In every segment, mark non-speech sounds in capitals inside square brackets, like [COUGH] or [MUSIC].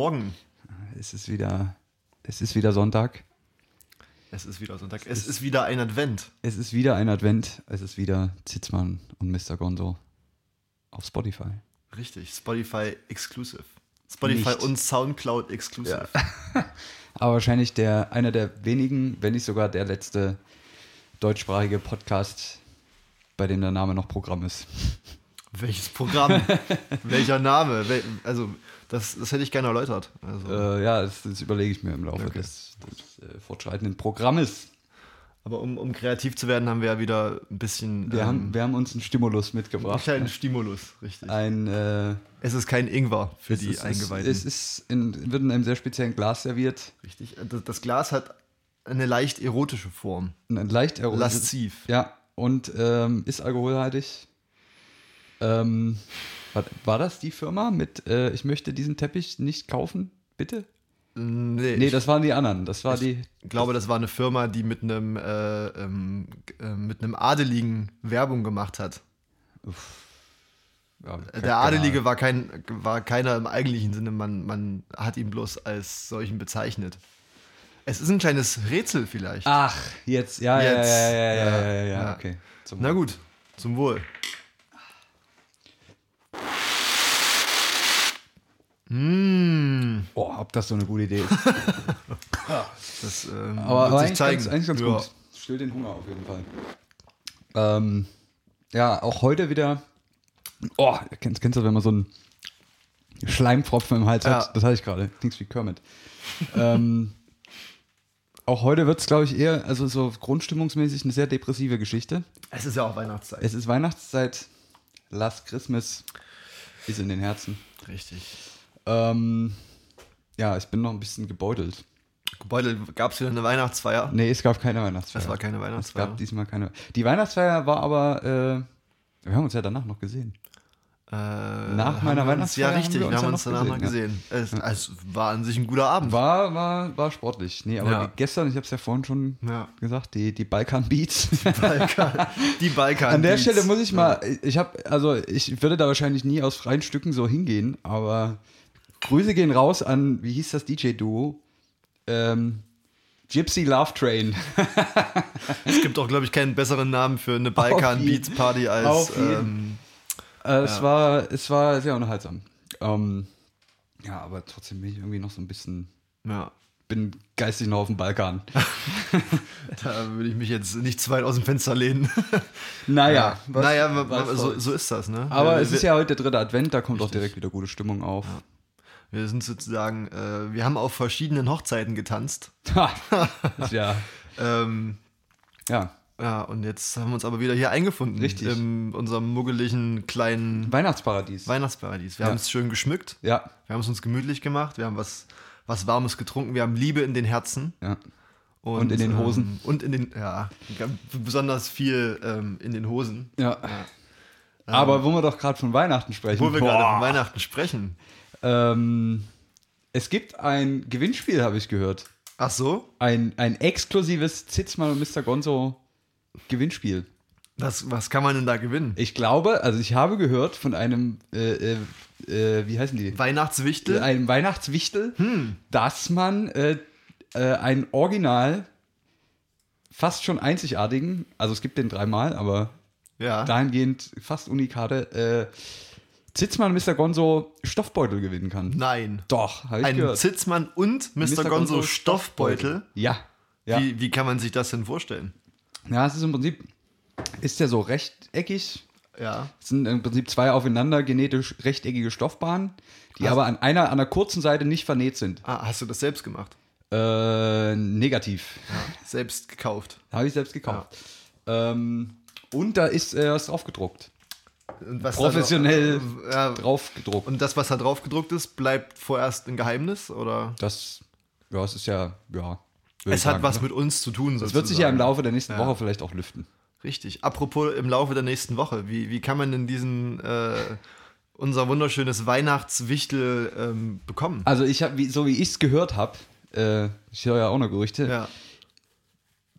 Morgen. Es ist wieder, es ist wieder Sonntag. Es ist wieder Sonntag. Es ist wieder ein Advent. Es ist wieder ein Advent. Es ist wieder Zitzmann und Mr. Gonzo auf Spotify. Richtig, Spotify Exclusive. Spotify Nicht. und Soundcloud Exclusive. [LAUGHS] Aber wahrscheinlich der, einer der wenigen, wenn nicht sogar der letzte deutschsprachige Podcast, bei dem der Name noch Programm ist. Welches Programm? [LAUGHS] Welcher Name? Wel also, das, das hätte ich gerne erläutert. Also, Äh, ja, das, das überlege ich mir im Laufe Okay. des, des äh, fortschreitenden Programmes. aber um, um kreativ zu werden, haben wir ja wieder ein bisschen. Wir, ähm, haben, wir haben uns einen Stimulus einen mitgebracht. kleinen Stimulus, richtig. Ein, äh, Es ist kein Ingwer für die ist, Eingeweihten. Es, ist in, wird in einem sehr speziellen Glas serviert. richtig. Das, das Glas hat eine leicht erotische Form. Ein leicht ero- Lasziv. Ja, und ähm, ist alkoholhaltig. Ähm, war, war das die Firma mit, äh, ich möchte diesen Teppich nicht kaufen, bitte? Nee, Nee, ich das waren die anderen. Das war die. glaube, das war eine Firma, die mit einem, äh, ähm, äh, mit einem Adeligen Werbung gemacht hat. Ja, Der Adelige war, kein, war keiner im eigentlichen Sinne, man, man hat ihn bloß als solchen bezeichnet. Es ist ein kleines Rätsel vielleicht. Ach, jetzt, ja, Jetzt, ja, ja, ja, ja, ja, ja, ja. okay. Zum Na gut, zum Wohl. Mmh, Oh, ob das so eine gute Idee ist. [LAUGHS] das ähm, Aber, wird aber sich eigentlich, zeigen. ganz, eigentlich ganz Ja. gut. Stillt den Hunger auf jeden Fall. Ähm, ja, auch heute wieder. Oh, kennst, kennst du, wenn man so einen Schleimtropfen im Hals Ja. hat? Das hatte ich gerade. Klingt wie Kermit. ähm, [LAUGHS] auch heute wird es, glaube ich, eher, also so grundstimmungsmäßig eine sehr depressive Geschichte. Es ist ja auch Weihnachtszeit. Es ist Weihnachtszeit. Last Christmas ist in den Herzen. Richtig. Ähm, ja, ich bin noch ein bisschen gebeutelt. Beutel, gab es wieder eine Weihnachtsfeier? Nee, es gab keine Weihnachtsfeier. Es war keine Es Weihnachtsfeier. gab diesmal keine. Die Weihnachtsfeier war aber, äh, wir haben uns ja danach noch gesehen. Äh, Nach haben meiner Weihnachtsfeier Ja, haben richtig, wir uns wir haben ja uns noch danach noch gesehen, gesehen. Es, es war an sich ein guter Abend. War, war, war sportlich. Nee, aber Ja. die, gestern, ich habe es ja vorhin schon Ja. gesagt, die, die Balkan Beats. Balkan, die Balkan. [LAUGHS] An der Beats. Stelle muss ich mal, ich habe, also ich würde da wahrscheinlich nie aus freien Stücken so hingehen, aber Grüße gehen raus an, wie hieß das DJ-Duo? Ähm, Gypsy Love Train. [LAUGHS] Es gibt auch, glaube ich, keinen besseren Namen für eine Balkan Auf jeden- Beats Party als. Ähm, Äh, es, war, es war sehr unterhaltsam. Ähm, ja, aber trotzdem bin ich irgendwie noch so ein bisschen, ja, bin geistig noch auf dem Balkan. [LAUGHS] da würde ich mich jetzt nicht zu weit aus dem Fenster lehnen. [LAUGHS] Naja, was- naja, wa- was wa- so, so ist das, ne? aber wir, es ist ja heute der dritte Advent, da kommt auch Richtig. direkt wieder gute Stimmung auf. Wir sind sozusagen, äh, wir haben auf verschiedenen Hochzeiten getanzt. [LAUGHS] Ja, Ähm, ja, ja, und jetzt haben wir uns aber wieder hier eingefunden. Richtig. In unserem muggeligen kleinen Weihnachtsparadies. Weihnachtsparadies. Wir Ja. haben es schön geschmückt. ja, Wir haben es uns gemütlich gemacht. Wir haben was, was Warmes getrunken. Wir haben Liebe in den Herzen. ja. Und in den Hosen. Ähm, und in den, ja, besonders viel ähm, in den Hosen. ja. Aber wo wir doch gerade von Weihnachten sprechen. Wo wir gerade von Weihnachten sprechen. Ähm, es gibt ein Gewinnspiel, habe ich gehört. Ach so? Ein, ein exklusives Zitzmann und Mr. Gonzo Gewinnspiel. Was, was kann man denn da gewinnen? Ich glaube, also ich habe gehört von einem, äh, äh, äh, wie heißen die? Weihnachtswichtel? Einem Weihnachtswichtel, Hm. dass man äh, äh, ein Original, fast schon einzigartigen, also es gibt den dreimal, aber ja. dahingehend fast unikate, äh, Zitzmann Mr. Gonzo Stoffbeutel gewinnen kann. Nein. Doch, habe ich Ein gehört. Zitzmann und Mr. Gonzo Stoffbeutel. Ja. Ja. Wie, wie kann man sich das denn vorstellen? ja, es ist im Prinzip, ist ja so rechteckig. Ja. Es sind im Prinzip zwei aufeinander genetisch rechteckige Stoffbahnen, die aber an einer, an der kurzen Seite nicht vernäht sind. Ah, hast du das selbst gemacht? Äh, negativ. Selbst gekauft. Habe ich selbst gekauft. Ähm, und da ist äh, was drauf gedruckt. Professionell Da, ja, drauf gedruckt. und das, was da drauf gedruckt ist, bleibt vorerst ein Geheimnis? Oder? Das, ja, es ist ja, ja. Es ich hat sagen, was ne? mit uns zu tun. Das wird sich ja im. Laufe der nächsten Ja. Woche vielleicht auch lüften. Richtig. Apropos im Laufe der nächsten Woche. Wie, wie kann man denn diesen, äh, unser wunderschönes Weihnachtswichtel ähm, bekommen? Also ich habe, so wie ich es gehört habe, äh, ich höre ja auch noch Gerüchte, Ja.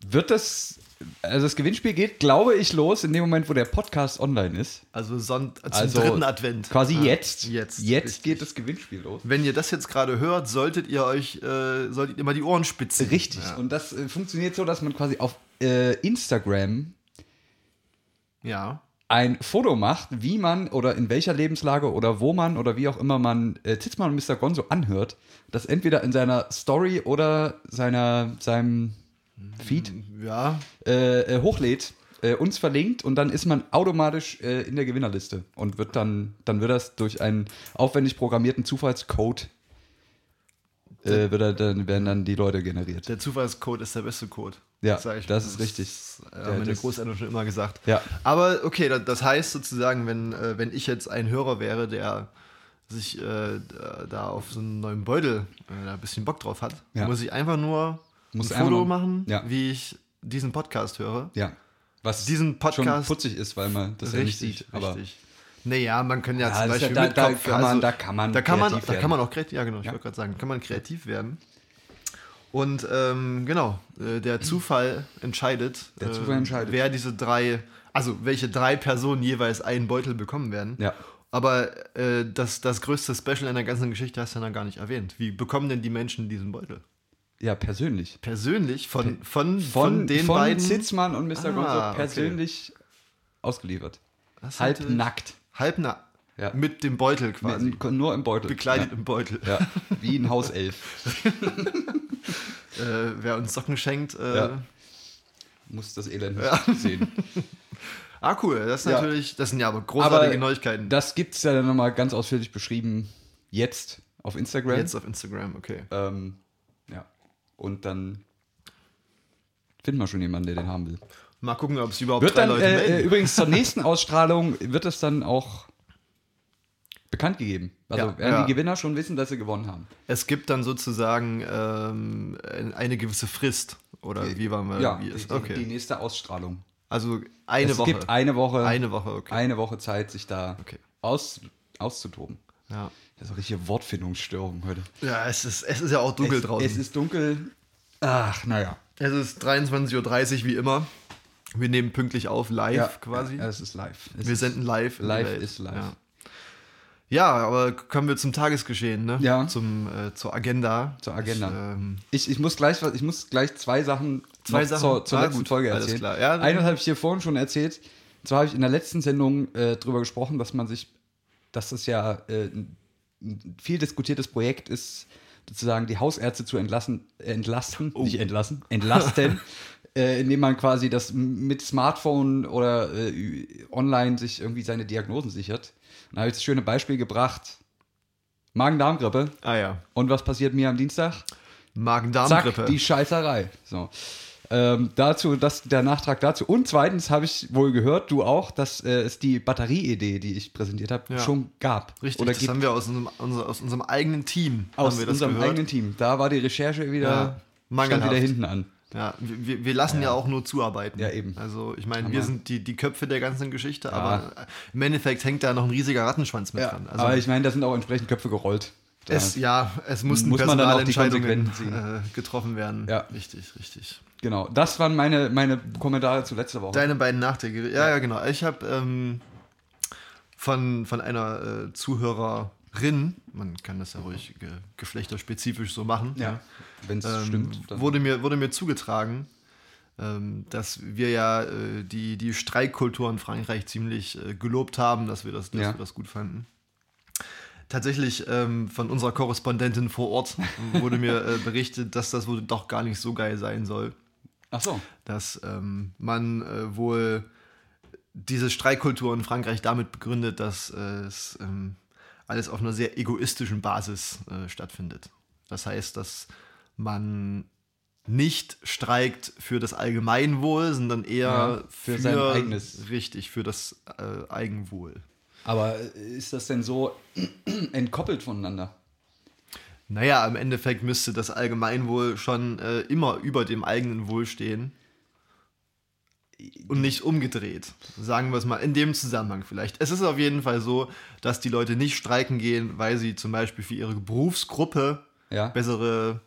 wird das also das Gewinnspiel geht, glaube ich, los in dem Moment, wo der Podcast online ist. Also zum Also dritten Advent. Quasi Ah, jetzt. Jetzt. Jetzt richtig. geht das Gewinnspiel los. Wenn ihr das jetzt gerade hört, solltet ihr euch, äh, solltet ihr mal die Ohren spitzen. Richtig. Ja. Und das äh, funktioniert so, dass man quasi auf äh, Instagram ja. ein Foto macht, wie man oder in welcher Lebenslage oder wo man oder wie auch immer man äh, Titzmann und Mr. Gonzo anhört, das entweder in seiner Story oder seiner, seinem Feed Ja. äh, äh, hochlädt, äh, uns verlinkt und dann ist man automatisch äh, in der Gewinnerliste und wird dann, dann wird das durch einen aufwendig programmierten Zufallscode äh, wird er, dann werden dann die Leute generiert. Der Zufallscode ist der beste Code. Ja, das ist richtig. Das, Ja, haben meine Großeltern schon immer gesagt. Ja. Aber okay, da- das heißt sozusagen, wenn, äh, wenn ich jetzt ein Hörer wäre, der sich äh, da auf so einen neuen Beutel äh, da ein bisschen Bock drauf hat, Ja. muss ich einfach nur Muss ein Foto machen, Ja. wie ich diesen Podcast höre. Ja. Was Diesen Podcast- schon putzig ist, weil man das ja nicht sieht. Aber richtig. Naja, man kann ja, Ja, zum ist ja- Beispiel da- da Kopf, kann man- da kann man da kann man, da kann man auch kreativ, ja genau, ich Ja. wollte gerade sagen, kann man kreativ werden. Und ähm, genau, äh, der Zufall entscheidet, Der Zufall äh, entscheidet. wer diese drei, also welche drei Personen jeweils einen Beutel bekommen werden. Ja. Aber äh, das, das größte Special in der ganzen Geschichte hast du ja noch gar nicht erwähnt. Wie bekommen denn die Menschen diesen Beutel? Ja, persönlich. Persönlich von, von, von, Von, den von beiden. Zitzmann und Mr. Ah, Gonzo okay. persönlich ausgeliefert. Das ist Halb nackt. Halb nackt. Ja. Mit dem Beutel quasi. Mit, nur im Beutel. Bekleidet ja. im Beutel. Ja, wie ein [LAUGHS] Hauself. Äh, wer uns Socken schenkt. Äh. Muss das Elend sehen. [LAUGHS] Ah, cool. Das, ist natürlich, das sind ja aber großartige Aber Neuigkeiten. Das gibt es ja dann nochmal ganz ausführlich beschrieben jetzt auf Instagram. Jetzt auf Instagram, okay. Ähm. Und dann finden wir schon jemanden, der den haben will. Mal gucken, ob es überhaupt Wird drei dann Leute äh, äh, melden. übrigens zur [LAUGHS] nächsten Ausstrahlung wird es dann auch bekannt gegeben. Also Ja, werden ja. die Gewinner schon wissen, dass sie gewonnen haben. Es gibt dann sozusagen ähm, eine gewisse Frist. Oder wie waren wir? ja, wie die, ist, die, okay. die nächste Ausstrahlung. also eine es Woche. gibt eine Woche, Eine Woche, okay. eine Woche Zeit, sich da Okay. aus, auszutoben. ja. Das ist eine richtige Wortfindungsstörung heute. ja, es ist, es ist ja auch dunkel es, draußen. Es ist dunkel. Ach, naja. es ist 23.30 Uhr wie immer. Wir nehmen pünktlich auf, live quasi. Ja, es ist live. Es wir senden live. live ist live. Ja. ja, aber kommen wir zum Tagesgeschehen, ne? Ja. Zum, äh, zur Agenda. Zur Agenda. Ich, ähm, Ich, ich, muss gleich, ich muss gleich zwei Sachen Zwei Sachen? zur, zur Ah, letzten gut. Folge erzählen. klar. Ja, Eine habe ich hier vorhin schon erzählt. Und zwar habe ich in der letzten Sendung äh, darüber gesprochen, dass man sich, dass es ja äh, ein viel diskutiertes Projekt ist, sozusagen die Hausärzte zu entlassen, entlasten, Oh. nicht entlassen, [LAUGHS] entlasten, äh, indem man quasi das mit Smartphone oder äh, online sich irgendwie seine Diagnosen sichert. Und da habe ich das schöne Beispiel gebracht. Magen-Darm-Grippe. ah ja. Und was passiert mir am Dienstag? Zack, Magen-Darm-Grippe. die Scheißerei. So. Ähm, dazu, das, der Nachtrag dazu. Und zweitens habe ich wohl gehört, du auch, dass äh, es die Batterieidee, die ich präsentiert habe, Ja. schon gab. Richtig, Oder das gibt haben wir aus unserem, unser, aus unserem eigenen Team aus unserem gehört. eigenen Team. Da war die Recherche wieder, Ja, stand wieder hinten an. Ja, wir, wir lassen ja. auch nur zuarbeiten. Ja, eben. Also ich meine, wir sind die, die Köpfe der ganzen Geschichte, aber im Endeffekt hängt da noch ein riesiger Rattenschwanz mit dran. Also aber ich meine, da sind auch entsprechend Köpfe gerollt. Da- es, ja, es mussten Muss Personalentscheidungen äh, getroffen werden. Ja. Richtig, richtig. Genau, das waren meine, meine Kommentare zu letzter Woche. Deine beiden Nachträge. Ja, ja, genau. Ich habe ähm, von, von einer äh, Zuhörerin, man kann das ja ruhig ge geschlechterspezifisch so machen, ja, wenn es ähm, stimmt. Wurde, mir, wurde mir zugetragen, ähm, dass wir ja äh, die, die Streikkultur in Frankreich ziemlich äh, gelobt haben, dass wir das, dass Ja. wir das gut fanden. Tatsächlich ähm, von unserer Korrespondentin vor Ort [LAUGHS] wurde mir äh, berichtet, dass das wohl doch gar nicht so geil sein soll. Ach so. Dass ähm, man äh, wohl diese Streikkultur in Frankreich damit begründet, dass äh, es ähm, alles auf einer sehr egoistischen Basis äh, stattfindet. Das heißt, dass man nicht streikt für das Allgemeinwohl, sondern eher Ja, für sein eigenes. Richtig, für das äh, Eigenwohl. Aber ist das denn so [CLEARS THROAT] entkoppelt voneinander? Naja, im Endeffekt müsste das Allgemeinwohl schon äh, immer über dem eigenen Wohl stehen. Und nicht umgedreht. Sagen wir es mal in dem Zusammenhang vielleicht. Es ist auf jeden Fall so, dass die Leute nicht streiken gehen, weil sie zum Beispiel für ihre Berufsgruppe Ja. bessere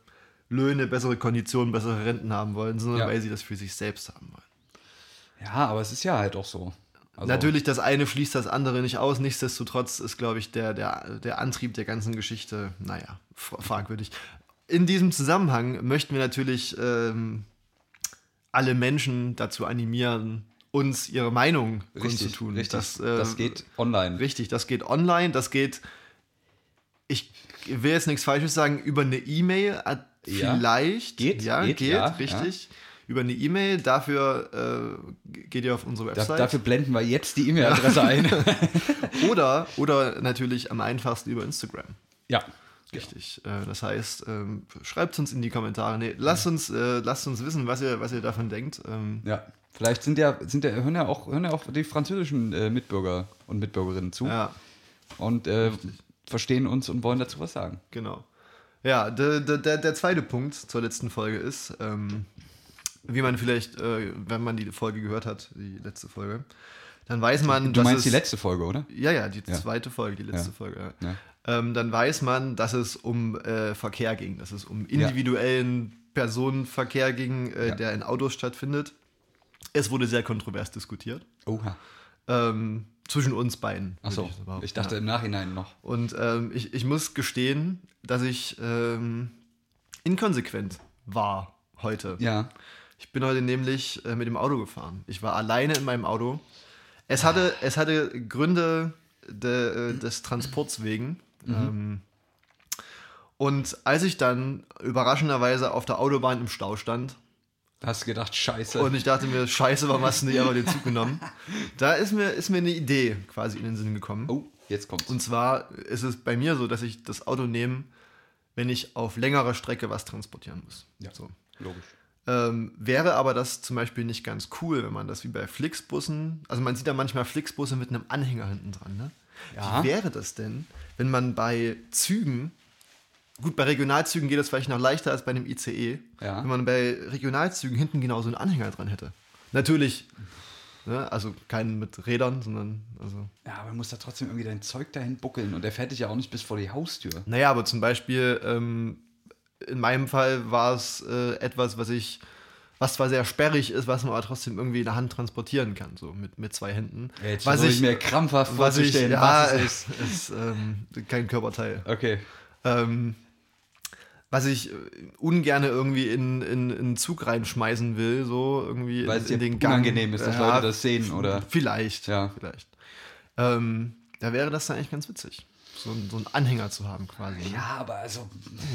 Löhne, bessere Konditionen, bessere Renten haben wollen, sondern Ja. weil sie das für sich selbst haben wollen. Ja, aber es ist ja halt auch so. Also, Natürlich, das eine schließt das andere nicht aus. Nichtsdestotrotz ist, glaube ich, der, der, der Antrieb der ganzen Geschichte, naja, fragwürdig. In diesem Zusammenhang möchten wir natürlich ähm, alle Menschen dazu animieren, uns ihre Meinung Richtig, kundzutun. richtig. Das, Das, äh, geht online. Richtig, das geht online, das geht, ich will jetzt nichts Falsches sagen, über eine E-Mail äh, Ja. vielleicht. Geht, ja, geht, geht, ja, richtig. Über eine E-Mail, dafür äh, geht ihr auf unsere Da, Website. dafür blenden wir jetzt die [LAUGHS] E-Mail-Adresse ein. Oder, oder natürlich am einfachsten über Instagram. ja. Richtig. Äh, das heißt, ähm, schreibt uns in die Kommentare. Nee, lasst uns, äh, lasst uns wissen, was ihr, was ihr davon denkt. Ähm, Ja. Vielleicht sind ja, sind ja, hören ja auch, hören ja auch die französischen äh, Mitbürger und Mitbürgerinnen zu ja, und äh, verstehen uns und wollen dazu was sagen. genau. Ja, der, der, der, zweite Punkt zur letzten Folge ist, ähm, wie man vielleicht, äh, wenn man die Folge gehört hat, die letzte Folge, dann weiß man, Du dass meinst es, die letzte Folge, oder? Ja, ja, die Ja. zweite Folge, die letzte Ja. Folge. Ja. Ja. Ähm, dann weiß man, dass es um äh, Verkehr ging, dass es um individuellen Personenverkehr ging, äh, Ja. der in Autos stattfindet. Es wurde sehr kontrovers diskutiert. Oha. Ähm, zwischen uns beiden. Achso, behaupten. ich dachte Ja. im Nachhinein noch. Und ähm, ich, ich muss gestehen, dass ich ähm, inkonsequent war heute. Ja. Ich bin heute nämlich äh, mit dem Auto gefahren. Ich war alleine in meinem Auto. Es hatte, es hatte Gründe de, äh, des Transports wegen. Ähm, und als ich dann überraschenderweise auf der Autobahn im Stau stand hast du gedacht, scheiße. und ich dachte mir, scheiße, warum hast du nicht einfach den Zug genommen? [LAUGHS] Da ist mir, ist mir eine Idee quasi in den Sinn gekommen. oh, jetzt kommt's. Und zwar ist es bei mir so, dass ich das Auto nehme, wenn ich auf längerer Strecke was transportieren muss. Ja. So. Logisch. Ähm, wäre aber das zum Beispiel nicht ganz cool, wenn man das wie bei Flixbussen, also man sieht da manchmal Flixbusse mit einem Anhänger hinten dran, ne? Ja. Wie wäre das denn, wenn man bei Zügen, gut, bei Regionalzügen geht das vielleicht noch leichter als bei einem ICE, Ja. wenn man bei Regionalzügen hinten genau so einen Anhänger dran hätte. Natürlich, ne? also keinen mit Rädern, sondern, also Ja, aber du musst da trotzdem irgendwie dein Zeug dahin buckeln und der fährt dich ja auch nicht bis vor die Haustür. Naja, aber zum Beispiel, ähm, in meinem Fall war es äh, etwas, was ich, was zwar sehr sperrig ist, was man aber trotzdem irgendwie in der Hand transportieren kann, so mit, mit zwei Händen. Ja, jetzt was ich, ich mir krampfhaft was ich, vorzustellen, ja, was es ist, ist ähm, kein Körperteil. Okay. Ähm, was ich ungern irgendwie in, in, in einen Zug reinschmeißen will, so irgendwie Weil in, es in den Gang. unangenehm ist, dass Leute das sehen, oder? Vielleicht, Ja. vielleicht. Ähm, da wäre das dann eigentlich ganz witzig, so, ein- so einen Anhänger zu haben quasi. ne? Ja, aber also.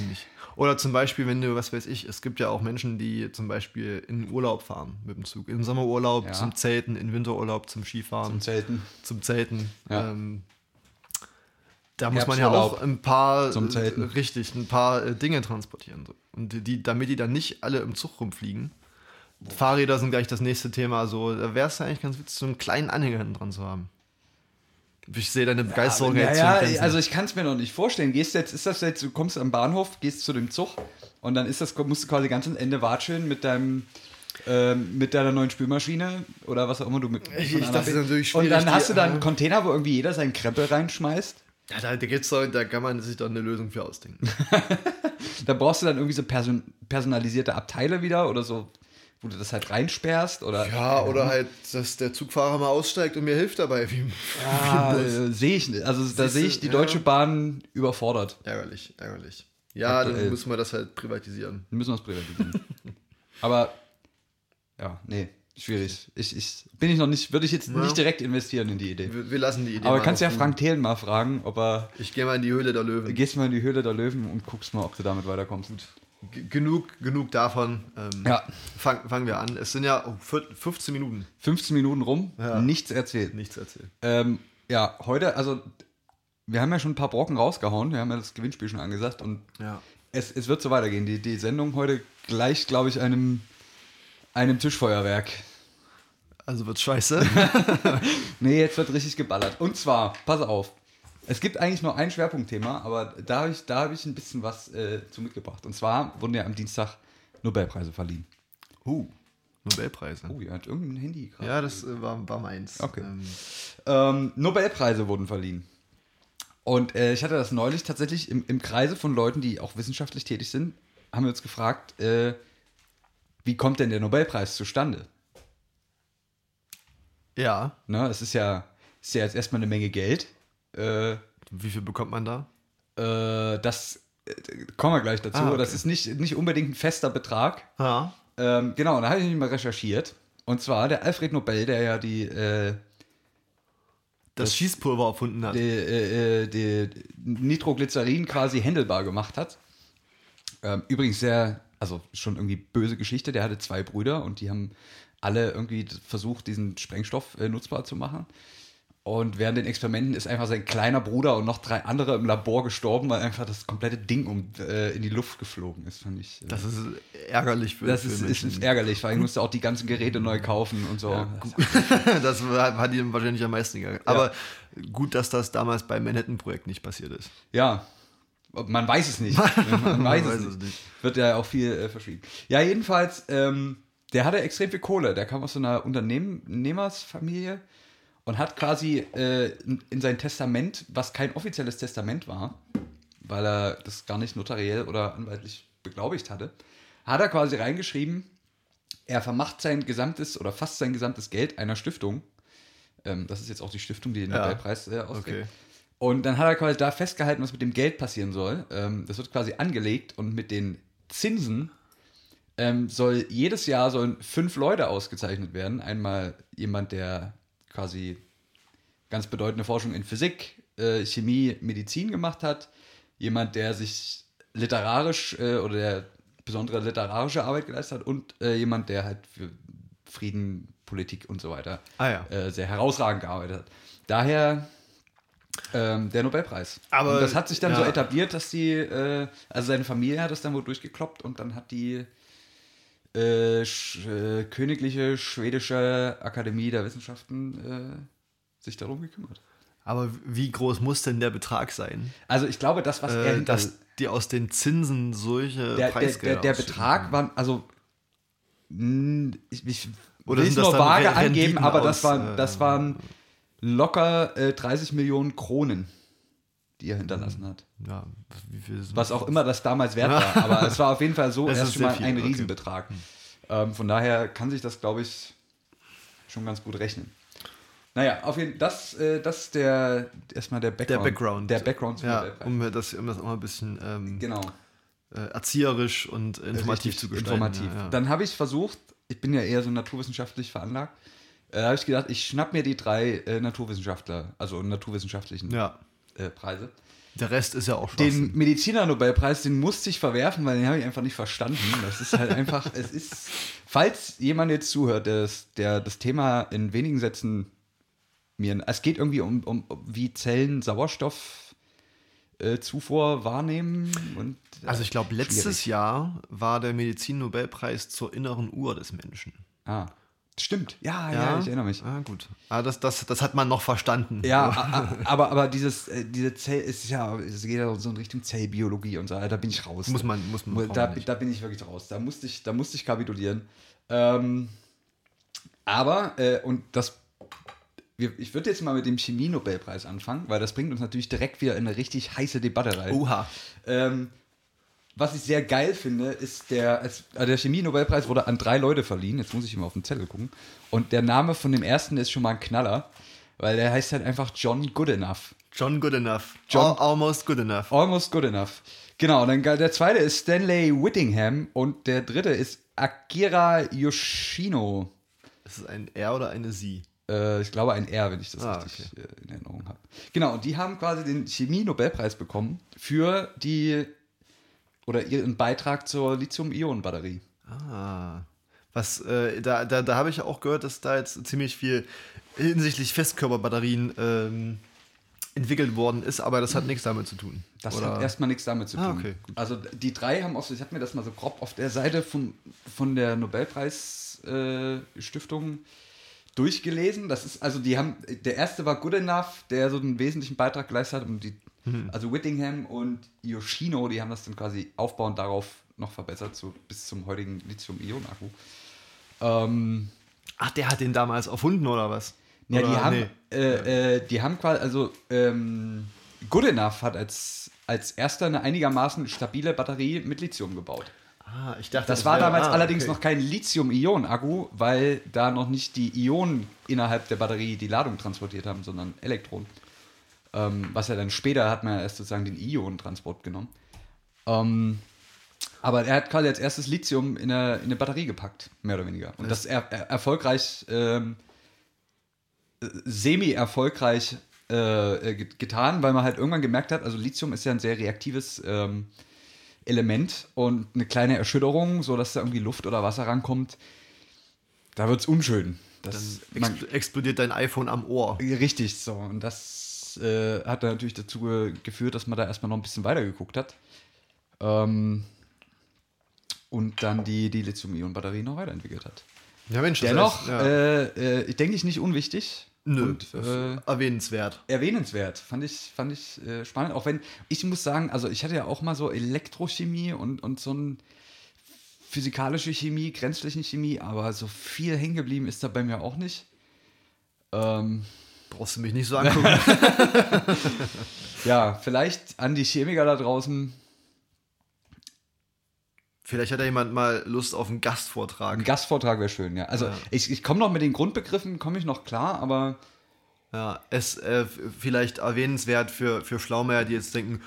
nicht. Oder zum Beispiel, wenn du, was weiß ich, es gibt ja auch Menschen, die zum Beispiel in Urlaub fahren mit dem Zug. Im Sommerurlaub Ja. zum Zelten, in Winterurlaub zum Skifahren, Zum Zelten. zum Zelten. Ja. Ähm, da muss man ja auch ein paar, äh, richtig, ein paar äh, Dinge transportieren. So. Und die- damit die dann nicht alle im Zug rumfliegen. Fahrräder sind gleich das nächste Thema. So, da wäre es eigentlich ganz witzig, so einen kleinen Anhänger hinten dran zu haben. Ich sehe deine Begeisterung ja, jetzt ja, Grenzen. also ich kann es mir noch nicht vorstellen. Gehst jetzt, ist das jetzt, du kommst am Bahnhof, gehst zu dem Zug und dann ist das, musst du quasi ganz am Ende watscheln mit deinem ähm, mit deiner neuen Spülmaschine oder was auch immer du mit. Ich- ich- B- natürlich Und dann hast die- du da einen äh, Container, wo irgendwie jeder seinen Krempel reinschmeißt. ja, da, da, geht's doch, da kann man sich doch eine Lösung für ausdenken. [LAUGHS] Da brauchst du dann irgendwie so person personalisierte Abteile wieder oder so, wo du das halt reinsperrst oder. Ja, oder halt, dass der Zugfahrer mal aussteigt und mir hilft dabei. Wie, [LAUGHS] Ja, äh, sehe ich nicht. Also da sehe ich die ja. Deutsche Bahn überfordert. ärgerlich, ärgerlich. Ja, Aktuell. dann müssen wir das halt privatisieren. Dann müssen wir es privatisieren. [LAUGHS] Aber ja, nee, schwierig. Ich, ich bin ich noch nicht, würde ich jetzt Ja. nicht direkt investieren in die Idee. Wir, wir lassen die Idee Aber kannst ja Frank Thelen mal fragen, ob er. Ich gehe mal in die Höhle der Löwen. Gehst mal in die Höhle der Löwen und guckst mal, ob du damit weiterkommst. G genug, genug davon. Ähm, Ja. fang, fangen wir an. Es sind ja oh, vier- 15 Minuten. 15 Minuten rum, Ja. nichts erzählt. Nichts erzählen. Ähm, ja, heute, also wir haben ja schon ein paar Brocken rausgehauen, wir haben ja das Gewinnspiel schon angesagt und Ja. es, es wird so weitergehen. Die, die Sendung heute gleicht, glaube ich, einem, einem Tischfeuerwerk. Also wird's scheiße. [LAUGHS] Nee, jetzt wird richtig geballert. Und zwar, pass auf, es gibt eigentlich nur ein Schwerpunktthema, aber da habe ich, da hab ich ein bisschen was äh, zu mitgebracht. Und zwar wurden ja am Dienstag Nobelpreise verliehen. uh, Nobelpreise. Oh, ihr hat irgendein Handy gerade. Ja, das äh, war, war meins. Okay. Ähm, Ähm, Nobelpreise wurden verliehen. Und äh, ich hatte das neulich tatsächlich im, im Kreise von Leuten, die auch wissenschaftlich tätig sind, haben wir uns gefragt, äh, wie kommt denn der Nobelpreis zustande? Ja. Ne? Es ist ja, ist ja jetzt erstmal eine Menge Geld. Äh, Wie viel bekommt man da? äh, das äh, kommen wir gleich dazu. Ah, okay. Das ist nicht, nicht unbedingt ein fester Betrag. Ja. Ähm, genau, da habe ich mich mal recherchiert. Und zwar der Alfred Nobel, der ja die, äh, Das, Schießpulver erfunden hat. die, äh, äh, die Nitroglycerin quasi händelbar gemacht hat. Ähm, übrigens sehr, also schon irgendwie böse Geschichte. Der hatte zwei Brüder und die haben alle irgendwie versucht, diesen Sprengstoff äh, nutzbar zu machen. Und während den Experimenten ist einfach sein kleiner Bruder und noch drei andere im Labor gestorben, weil einfach das komplette Ding um, äh, in die Luft geflogen ist, fand ich. Äh, Das ist ärgerlich für, das für ist, ist, Menschen. ist ärgerlich, weil ich musste auch die ganzen Geräte neu kaufen und so. [LAUGHS] das war- hat ihm wahrscheinlich am meisten gegangen. Aber gut, dass das damals beim Manhattan-Projekt nicht passiert ist. Ja, man weiß es nicht. [LAUGHS] Man weiß, weiß es, es nicht. nicht. Wird ja auch viel äh, verschwiegen. Ja, jedenfalls, ähm, der hatte extrem viel Kohle. Der kam aus so einer Unternehmersfamilie und hat quasi äh, in, in sein Testament, was kein offizielles Testament war, weil er das gar nicht notariell oder anwaltlich beglaubigt hatte, hat er quasi reingeschrieben, er vermacht sein gesamtes oder fast sein gesamtes Geld einer Stiftung. Ähm, das ist jetzt auch die Stiftung, die den Ja. Nobelpreis äh, ausgibt. Okay. Und dann hat er quasi da festgehalten, was mit dem Geld passieren soll. Ähm, das wird quasi angelegt und mit den Zinsen ähm, soll jedes Jahr sollen fünf Leute ausgezeichnet werden. Einmal jemand, der quasi ganz bedeutende Forschung in Physik, äh, Chemie, Medizin gemacht hat. Jemand, der sich literarisch äh, oder der besondere literarische Arbeit geleistet hat und äh, jemand, der halt für Frieden, Politik und so weiter Ah ja. äh, sehr herausragend gearbeitet hat. Daher ähm, der Nobelpreis. Aber, und das hat sich dann so ja. etabliert, dass die, äh, also seine Familie hat das dann wohl durchgekloppt und dann hat die äh, sch, äh, Königliche Schwedische Akademie der Wissenschaften äh, sich darum gekümmert. Aber wie groß muss denn der Betrag sein, Also ich glaube, das, was er äh, hinter dass die aus den Zinsen solche der, der, Preisgelder der, der ausschütten Betrag war, also ich, ich Oder will es nur vage Re- angeben, Renditen aber das aus, waren, äh, das waren locker äh, 30 Millionen Kronen, die er hinterlassen hat. Ja, Was auch immer das damals wert war, aber es war auf jeden Fall so [LAUGHS] Das erst ist schon mal viel, ein okay. Hm. Riesenbetrag. Ähm, von daher kann sich das, glaube ich, schon ganz gut rechnen. Naja, auf jeden Fall, das, äh, das ist der, erstmal der der Background. Background. Der Background Ja, um das, um das auch mal ein bisschen ähm, Genau. äh, erzieherisch und informativ Richtig, zu gestalten. Informativ. Ja, ja. Dann habe ich versucht, ich bin ja eher so naturwissenschaftlich veranlagt, äh, da habe ich gedacht, ich schnapp mir die drei äh, Naturwissenschaftler, also naturwissenschaftlichen ja, äh, Preise. der Rest ist ja auch Den Schwachsinn. Mediziner-Nobelpreis, den musste ich verwerfen, weil den habe ich einfach nicht verstanden. Das ist halt einfach, [LAUGHS] es ist, falls jemand jetzt zuhört, der das, der das Thema in wenigen Sätzen mir, es geht irgendwie um, um um wie Zellen Sauerstoff äh, Zufuhr wahrnehmen und äh, Also ich glaube, letztes schwierig. Jahr war der Medizin-Nobelpreis zur inneren Uhr des Menschen. Ah, stimmt. Ja, ja, ich erinnere mich. Ah, gut. Ah, das, das, das hat man noch verstanden. Ja, [LAUGHS] aber, aber dieses, äh, diese Zell, ist ja, es geht ja so in Richtung Zellbiologie und so, da bin ich raus. Muss man, muss man. da, da bin ich wirklich raus. Da musste ich, da musste ich kapitulieren. Ähm, aber, äh, und das, wir, ich würde jetzt mal mit dem Chemie-Nobelpreis anfangen, weil das bringt uns natürlich direkt wieder in eine richtig heiße Debatte rein. Oha. Ähm, was ich sehr geil finde, ist der, also der Chemie-Nobelpreis wurde an drei Leute verliehen. Jetzt muss ich immer auf den Zettel gucken. Und der Name von dem ersten ist schon mal ein Knaller, weil der heißt halt einfach John Goodenough. John Good Enough. John- Al almost Good Enough. Almost good enough. Genau, und dann der zweite ist Stanley Whittingham und der dritte ist Akira Yoshino. Ist es ein R oder eine Sie? Äh, ich glaube ein R, wenn ich das Ah, richtig äh, in Erinnerung habe. Genau, und die haben quasi den Chemie-Nobelpreis bekommen für die oder ihren Beitrag zur Lithium-Ionen-Batterie. Ah. Was, äh, da, da, da habe ich auch gehört, dass da jetzt ziemlich viel hinsichtlich Festkörperbatterien ähm, entwickelt worden ist, aber das hat nichts damit zu tun. Das Oder- hat erstmal nichts damit zu tun. Ah, okay. Also die drei haben auch so, ich habe mir das mal so grob auf der Seite von, von der Nobelpreis-Stiftung äh, durchgelesen. Das ist, also die haben, der erste war Good Enough, der so einen wesentlichen Beitrag geleistet hat. Und die, Mhm. Also Whittingham und Yoshino, die haben das dann quasi aufbauend darauf noch verbessert, so bis zum heutigen Lithium-Ionen-Akku. Ähm, Ach, der hat den damals erfunden oder was? Ja, die Oder- haben, nee. äh, äh, die haben quasi, also ähm, Good Enough hat als, als erster eine einigermaßen stabile Batterie mit Lithium gebaut. Ah, ich dachte, Das war wäre- damals ah, allerdings okay. noch kein Lithium-Ionen-Akku, weil da noch nicht die Ionen innerhalb der Batterie die Ladung transportiert haben, sondern Elektronen. Ähm, was ja dann später hat man ja erst sozusagen den Ionentransport genommen. Ähm, aber er hat quasi als erstes Lithium in eine, in eine Batterie gepackt, mehr oder weniger. Und das er, er, erfolgreich, ähm, äh, semi-erfolgreich äh, äh, get- getan, weil man halt irgendwann gemerkt hat, also Lithium ist ja ein sehr reaktives ähm, Element und eine kleine Erschütterung, sodass da irgendwie Luft oder Wasser rankommt, da wird es unschön. Das, Dann man, expl explodiert dein iPhone am Ohr. Richtig, so. Und das äh, hat dann natürlich dazu ge geführt, dass man da erstmal noch ein bisschen weiter geguckt hat. Ähm, und dann die, die Lithium-Ionen-Batterie noch weiterentwickelt hat. Ja, Mensch, das Dennoch, heißt, ja. äh, äh, ich denke ich nicht unwichtig. Nö, Und, äh, erwähnenswert. erwähnenswert. Fand ich, fand ich äh, spannend. Auch wenn, ich muss sagen, also ich hatte ja auch mal so Elektrochemie und, und so ein physikalische Chemie, grenzflächen Chemie, aber so viel hängen geblieben ist da bei mir auch nicht. Ähm, Brauchst du mich nicht so angucken. [LAUGHS] ja, vielleicht an die Chemiker da draußen Vielleicht hat ja jemand mal Lust auf einen Gastvortrag. ein Gastvortrag wäre schön, ja. Also Ja. ich, ich komme noch mit den Grundbegriffen, komme ich noch klar, aber Ja, es äh, vielleicht erwähnenswert für, für Schlaumeier, die jetzt denken,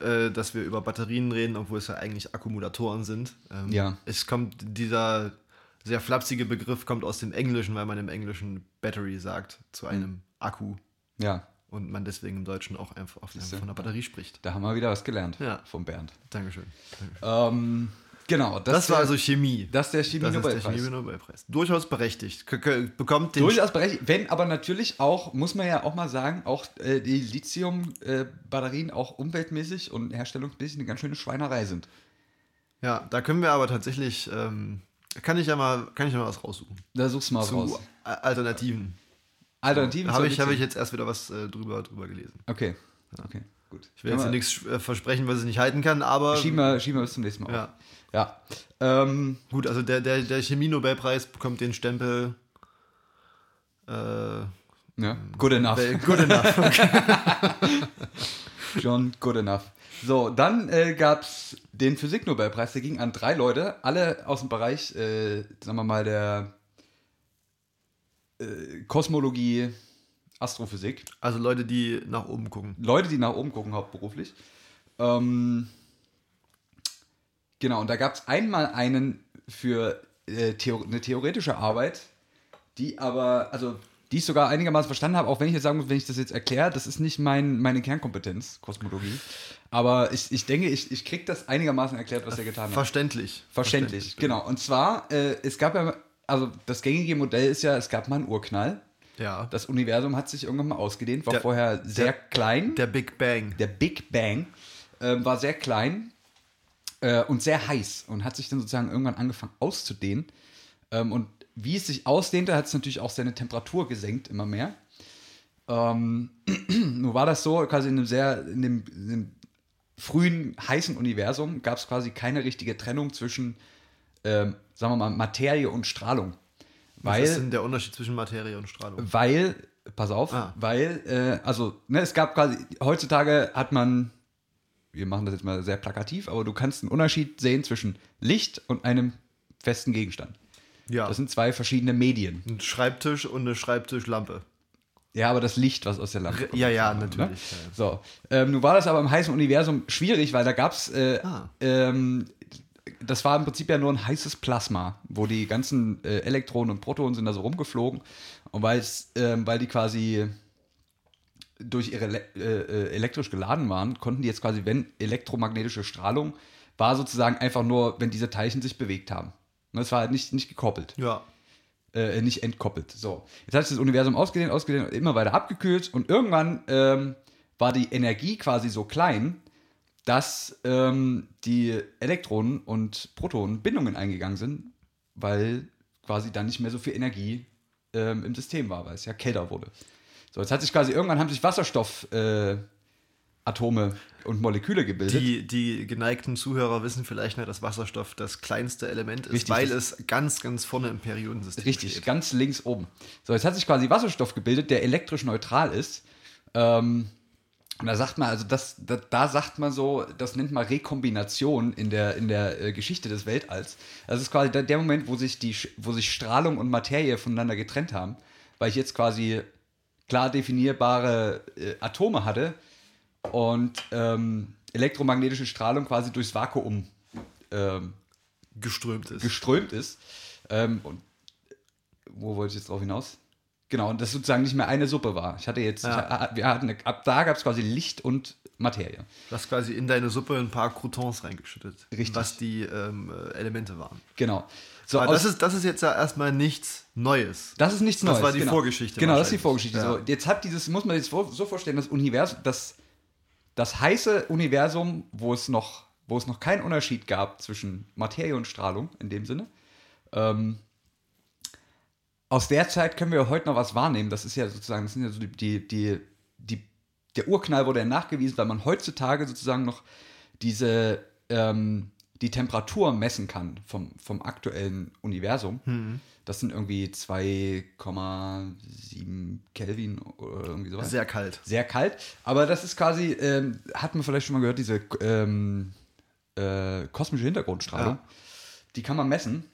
äh, dass wir über Batterien reden, obwohl es ja eigentlich Akkumulatoren sind. Ähm, Ja. Es kommt, dieser sehr flapsige Begriff kommt aus dem Englischen, weil man im Englischen Battery sagt zu einem Akku ja, und man deswegen im Deutschen auch einfach auf Siehste. von der Batterie spricht. da haben wir wieder was gelernt Ja. vom Bernd. Dankeschön. Dankeschön. Ähm, genau, das, Das war der- also Chemie. das ist der Chemie-Nobelpreis. Chemie-Nobelpreis. Durchaus berechtigt. Bekommt den Durchaus berechtigt. Wenn aber natürlich auch, muss man ja auch mal sagen, auch äh, die Lithium-Batterien auch umweltmäßig und herstellungsmäßig eine ganz schöne Schweinerei sind. Ja, da können wir aber tatsächlich, ähm, kann ich ja mal, kann ich ja mal was raussuchen. Da suchst du mal Zu raus. Alternativen. Alternativen Habe ich, habe ich jetzt erst wieder was äh, drüber, drüber gelesen. Okay. Okay, gut. Ich will jetzt Können wir- nichts äh, versprechen, was ich nicht halten kann, aber Schieben wir, schieben wir bis zum nächsten Mal. Ja. Auf. Ja. Ähm, gut, also der, der, der Chemie-Nobelpreis bekommt den Stempel äh, ja. Good enough. good enough. [LAUGHS] John Good enough. So, dann äh, gab es den Physik-Nobelpreis, der ging an drei Leute, alle aus dem Bereich, äh, sagen wir mal, der äh, Kosmologie, Astrophysik. Also Leute, die nach oben gucken. Leute, die nach oben gucken, hauptberuflich. Ähm, genau, und da gab es einmal einen für äh, Theo eine theoretische Arbeit, die aber, also die ich sogar einigermaßen verstanden habe, auch wenn ich jetzt sagen muss, wenn ich das jetzt erkläre, das ist nicht mein, meine Kernkompetenz, Kosmologie. Aber ich, ich denke, ich, ich kriege das einigermaßen erklärt, was er getan hat. Verständlich. Verständlich, genau. Und zwar, äh, es gab ja, also das gängige Modell ist ja, es gab mal einen Urknall. Ja. Das Universum hat sich irgendwann mal ausgedehnt, war Der- vorher sehr der- klein. Der Big Bang. Der Big Bang ähm, war sehr klein äh, und sehr heiß und hat sich dann sozusagen irgendwann angefangen auszudehnen. Ähm, und wie es sich ausdehnte, hat es natürlich auch seine Temperatur gesenkt, immer mehr. Ähm, [CLEARS THROAT] nur war das so, quasi in einem sehr, in dem, in dem frühen, heißen Universum gab es quasi keine richtige Trennung zwischen, ähm, sagen wir mal, Materie und Strahlung. Was Weil ist denn der Unterschied zwischen Materie und Strahlung? weil, pass auf, Ah. weil, äh, also, ne, es gab quasi, heutzutage hat man, wir machen das jetzt mal sehr plakativ, aber du kannst einen Unterschied sehen zwischen Licht und einem festen Gegenstand. Ja. Das sind zwei verschiedene Medien. ein Schreibtisch und eine Schreibtischlampe. Ja, aber das Licht, was aus der Lampe kommt. Ja, ja, Ne? natürlich. So, ähm, nun war das aber im heißen Universum schwierig, weil da gab es, äh, Ah. ähm, das war im Prinzip ja nur ein heißes Plasma, wo die ganzen äh, Elektronen und Protonen sind da so rumgeflogen. Und weil's, ähm, weil die quasi durch ihre äh, äh, elektrisch geladen waren, konnten die jetzt quasi, wenn elektromagnetische Strahlung, war sozusagen einfach nur, wenn diese Teilchen sich bewegt haben. Das war halt nicht, nicht gekoppelt Ja. äh, nicht entkoppelt. So, jetzt hat sich das Universum ausgedehnt, ausgedehnt, und immer weiter abgekühlt und irgendwann ähm, war die Energie quasi so klein, dass ähm, die Elektronen und Protonen Bindungen eingegangen sind, weil quasi dann nicht mehr so viel Energie ähm, im System war, weil es ja kälter wurde. So, jetzt hat sich quasi irgendwann haben sich Wasserstoffatome äh, Atome und Moleküle gebildet. Die, die geneigten Zuhörer wissen vielleicht nicht, dass Wasserstoff das kleinste Element ist, Richtig, weil es ganz, ganz vorne im Periodensystem Richtig, steht. ganz links oben. So, jetzt hat sich quasi Wasserstoff gebildet, der elektrisch neutral ist. Ähm, Und da sagt man, also das, da, da sagt man so, das nennt man Rekombination in der, in der äh, Geschichte des Weltalls. Das ist quasi der, der Moment, wo sich, die, wo sich Strahlung und Materie voneinander getrennt haben, weil ich jetzt quasi klar definierbare äh, Atome hatte und ähm, elektromagnetische Strahlung quasi durchs Vakuum ähm, Geströmt ist. geströmt ist. Ähm, und wo wollte ich jetzt drauf hinaus? Genau, und das sozusagen nicht mehr eine Suppe war. Ich hatte jetzt, Ja. ich, wir hatten, eine- ab da gab es quasi Licht und Materie. du hast quasi in deine Suppe ein paar Croutons reingeschüttet. Richtig. Was die ähm, äh, Elemente waren. Genau. So, Aber das ist, das ist jetzt ja erstmal nichts Neues. Das ist nichts Das Neues. war die genau. Vorgeschichte Genau, das ist die. Vorgeschichte. Ja. So, jetzt hat dieses, muss man sich so vorstellen, das Universum, das, das heiße Universum, wo es noch, wo es noch keinen Unterschied gab zwischen Materie und Strahlung in dem Sinne. Ähm, aus der Zeit können wir heute noch was wahrnehmen. Das ist ja sozusagen, das sind ja so die, die, die, der Urknall wurde ja nachgewiesen, weil man heutzutage sozusagen noch diese ähm, die Temperatur messen kann vom, vom aktuellen Universum. Mhm. Das sind irgendwie 2,7 Kelvin oder irgendwie sowas. Sehr kalt. Sehr kalt. Aber das ist quasi, ähm, hat man vielleicht schon mal gehört, diese ähm, äh, kosmische Hintergrundstrahlung. Ja. Die kann man messen.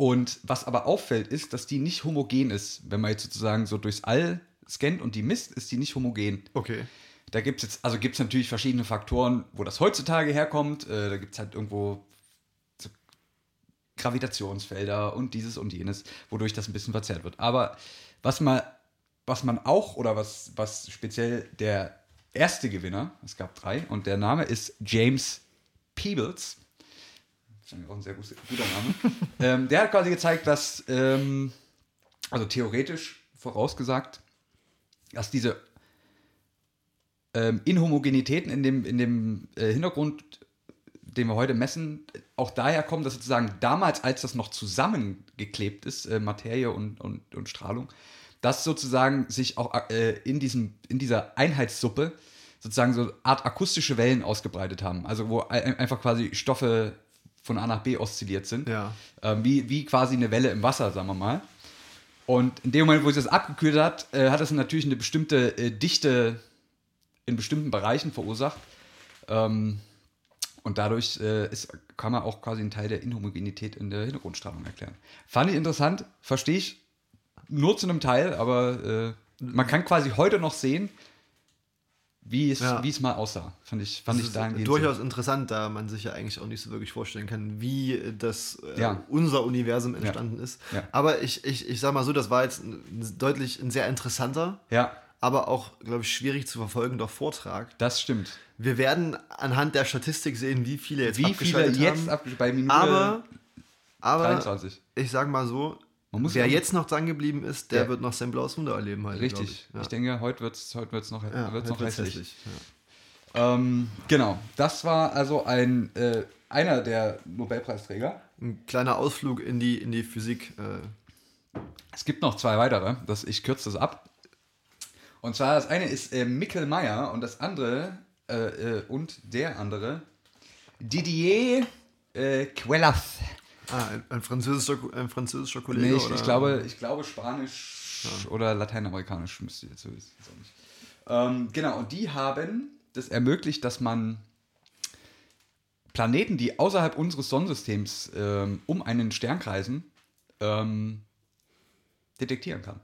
Und was aber auffällt, ist, dass die nicht homogen ist. Wenn man jetzt sozusagen so durchs All scannt und die misst, ist die nicht homogen. Okay. Da gibt es jetzt, also gibt es natürlich verschiedene Faktoren, wo das heutzutage herkommt. Äh, da gibt es halt irgendwo so Gravitationsfelder und dieses und jenes, wodurch das ein bisschen verzerrt wird. Aber was man, was man auch, oder was, was speziell der erste Gewinner, es gab drei, und der Name ist James Peebles. Das ist auch ein sehr guter Name. [LAUGHS] ähm, der hat quasi gezeigt, dass, ähm, also theoretisch vorausgesagt, dass diese ähm, Inhomogenitäten in dem, in dem äh, Hintergrund, den wir heute messen, auch daher kommen, dass sozusagen damals, als das noch zusammengeklebt ist, äh, Materie und, und, und Strahlung, dass sozusagen sich auch äh, in, diesem, in dieser Einheitssuppe sozusagen so eine Art akustische Wellen ausgebreitet haben. Also wo ein- einfach quasi Stoffe von A nach B oszilliert sind. Ja. Ähm, wie, wie quasi eine Welle im Wasser, sagen wir mal. Und in dem Moment, wo sich das abgekühlt hat, äh, hat es natürlich eine bestimmte äh, Dichte in bestimmten Bereichen verursacht. Ähm, und dadurch äh, ist, kann man auch quasi einen Teil der Inhomogenität in der Hintergrundstrahlung erklären. Fand ich interessant, verstehe ich nur zu einem Teil, aber äh, man kann quasi heute noch sehen, wie es, Ja. wie es mal aussah. Fand ich, fand Das ich ist dahingehend durchaus interessant, da man sich ja eigentlich auch nicht so wirklich vorstellen kann, wie das äh, Ja. unser Universum entstanden ist. Ja. Aber ich, ich, ich sag mal so, das war jetzt ein, deutlich ein sehr interessanter, so. Aber auch, glaube ich, schwierig zu verfolgender Vortrag. das stimmt. Wir werden anhand der Statistik sehen, wie viele jetzt Wie viele abgeschaltet jetzt haben. abgesch- bei Minute aber, aber 23. ich sag mal so, Man muss wer ja- jetzt noch dran geblieben ist, der Ja. wird noch sein blaues Wunder erleben. Heute, Richtig. Ich, ja. Ich denke, heute wird es heute wird's noch, ja, wird's noch wird's hässlich. hässlich. Ja. Ähm, genau, das war also ein, äh, einer der Nobelpreisträger. Ein kleiner Ausflug in die, in die Physik. Äh, Es gibt noch zwei weitere, das, ich kürze das ab. Und zwar das eine ist äh, Mikkel Meyer und das andere, äh, äh, und der andere, Didier äh, Quelaz. Ah, ein, ein, französischer, ein französischer Kollege. Nee, ich, oder? ich, glaube, ich glaube Spanisch oder Lateinamerikanisch müsste jetzt, so ist jetzt auch nicht. Ähm, genau, und die haben das ermöglicht, dass man Planeten, die außerhalb unseres Sonnensystems ähm, um einen Stern kreisen, ähm, detektieren kann.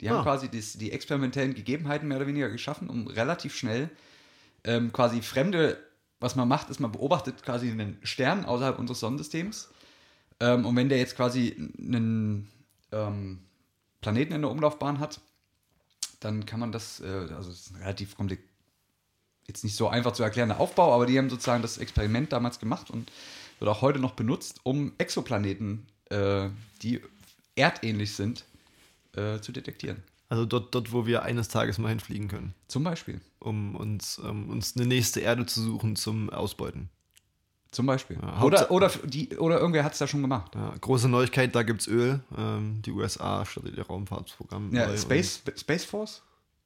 Die haben Ah. quasi dies, die experimentellen Gegebenheiten mehr oder weniger geschaffen, um relativ schnell ähm, quasi fremde, was man macht, ist, man beobachtet quasi einen Stern außerhalb unseres Sonnensystems. Ähm, und wenn der jetzt quasi einen ähm, Planeten in der Umlaufbahn hat, dann kann man das, äh, also es ist ein relativ komplex, jetzt nicht so einfach zu erklärender Aufbau, aber die haben sozusagen das Experiment damals gemacht und wird auch heute noch benutzt, um Exoplaneten, äh, die erdähnlich sind, äh, zu detektieren. Also dort, dort, wo wir eines Tages mal hinfliegen können, Zum Beispiel. um uns, um uns eine nächste Erde zu suchen zum Ausbeuten. Zum Beispiel. Ja, oder, oder, die, oder irgendwer hat es da schon gemacht. Ja, große Neuigkeit, da gibt es Öl. Ähm, die USA startet ihr Raumfahrtsprogramm. Ja, Space, Space Force?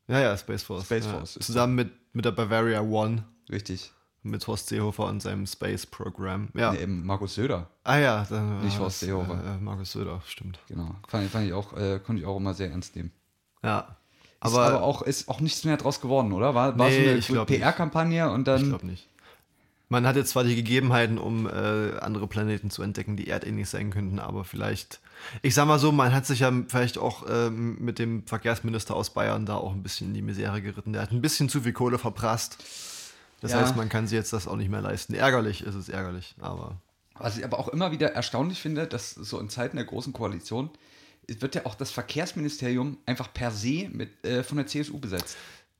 Ja, ja, Space Force. Space. Force Zusammen mit, mit der Bavaria One, Richtig. mit Horst Seehofer und seinem Space Program. Ja. Nee, eben Markus Söder. Ah ja, dann, Nicht ah, Horst Seehofer. Äh, Markus Söder, stimmt. Genau. Fand, fand ich auch, äh, konnte ich auch immer sehr ernst nehmen. Ja. Ist Aber- aber auch, ist auch nichts mehr draus geworden, oder? War, war Nee, so ich eine nicht. PR-Kampagne und Ich dann. glaube nicht. Man hat jetzt zwar die Gegebenheiten, um äh, andere Planeten zu entdecken, die erdähnlich sein könnten, aber vielleicht, ich sag mal so, man hat sich ja vielleicht auch ähm, mit dem Verkehrsminister aus Bayern da auch ein bisschen in die Misere geritten. Der hat ein bisschen zu viel Kohle verprasst. Das Ja. heißt, man kann sich jetzt das auch nicht mehr leisten. Ärgerlich ist es ärgerlich, aber Was ich aber auch immer wieder erstaunlich finde, dass so in Zeiten der großen Koalition wird ja auch das Verkehrsministerium einfach per se mit, äh, von der CSU besetzt.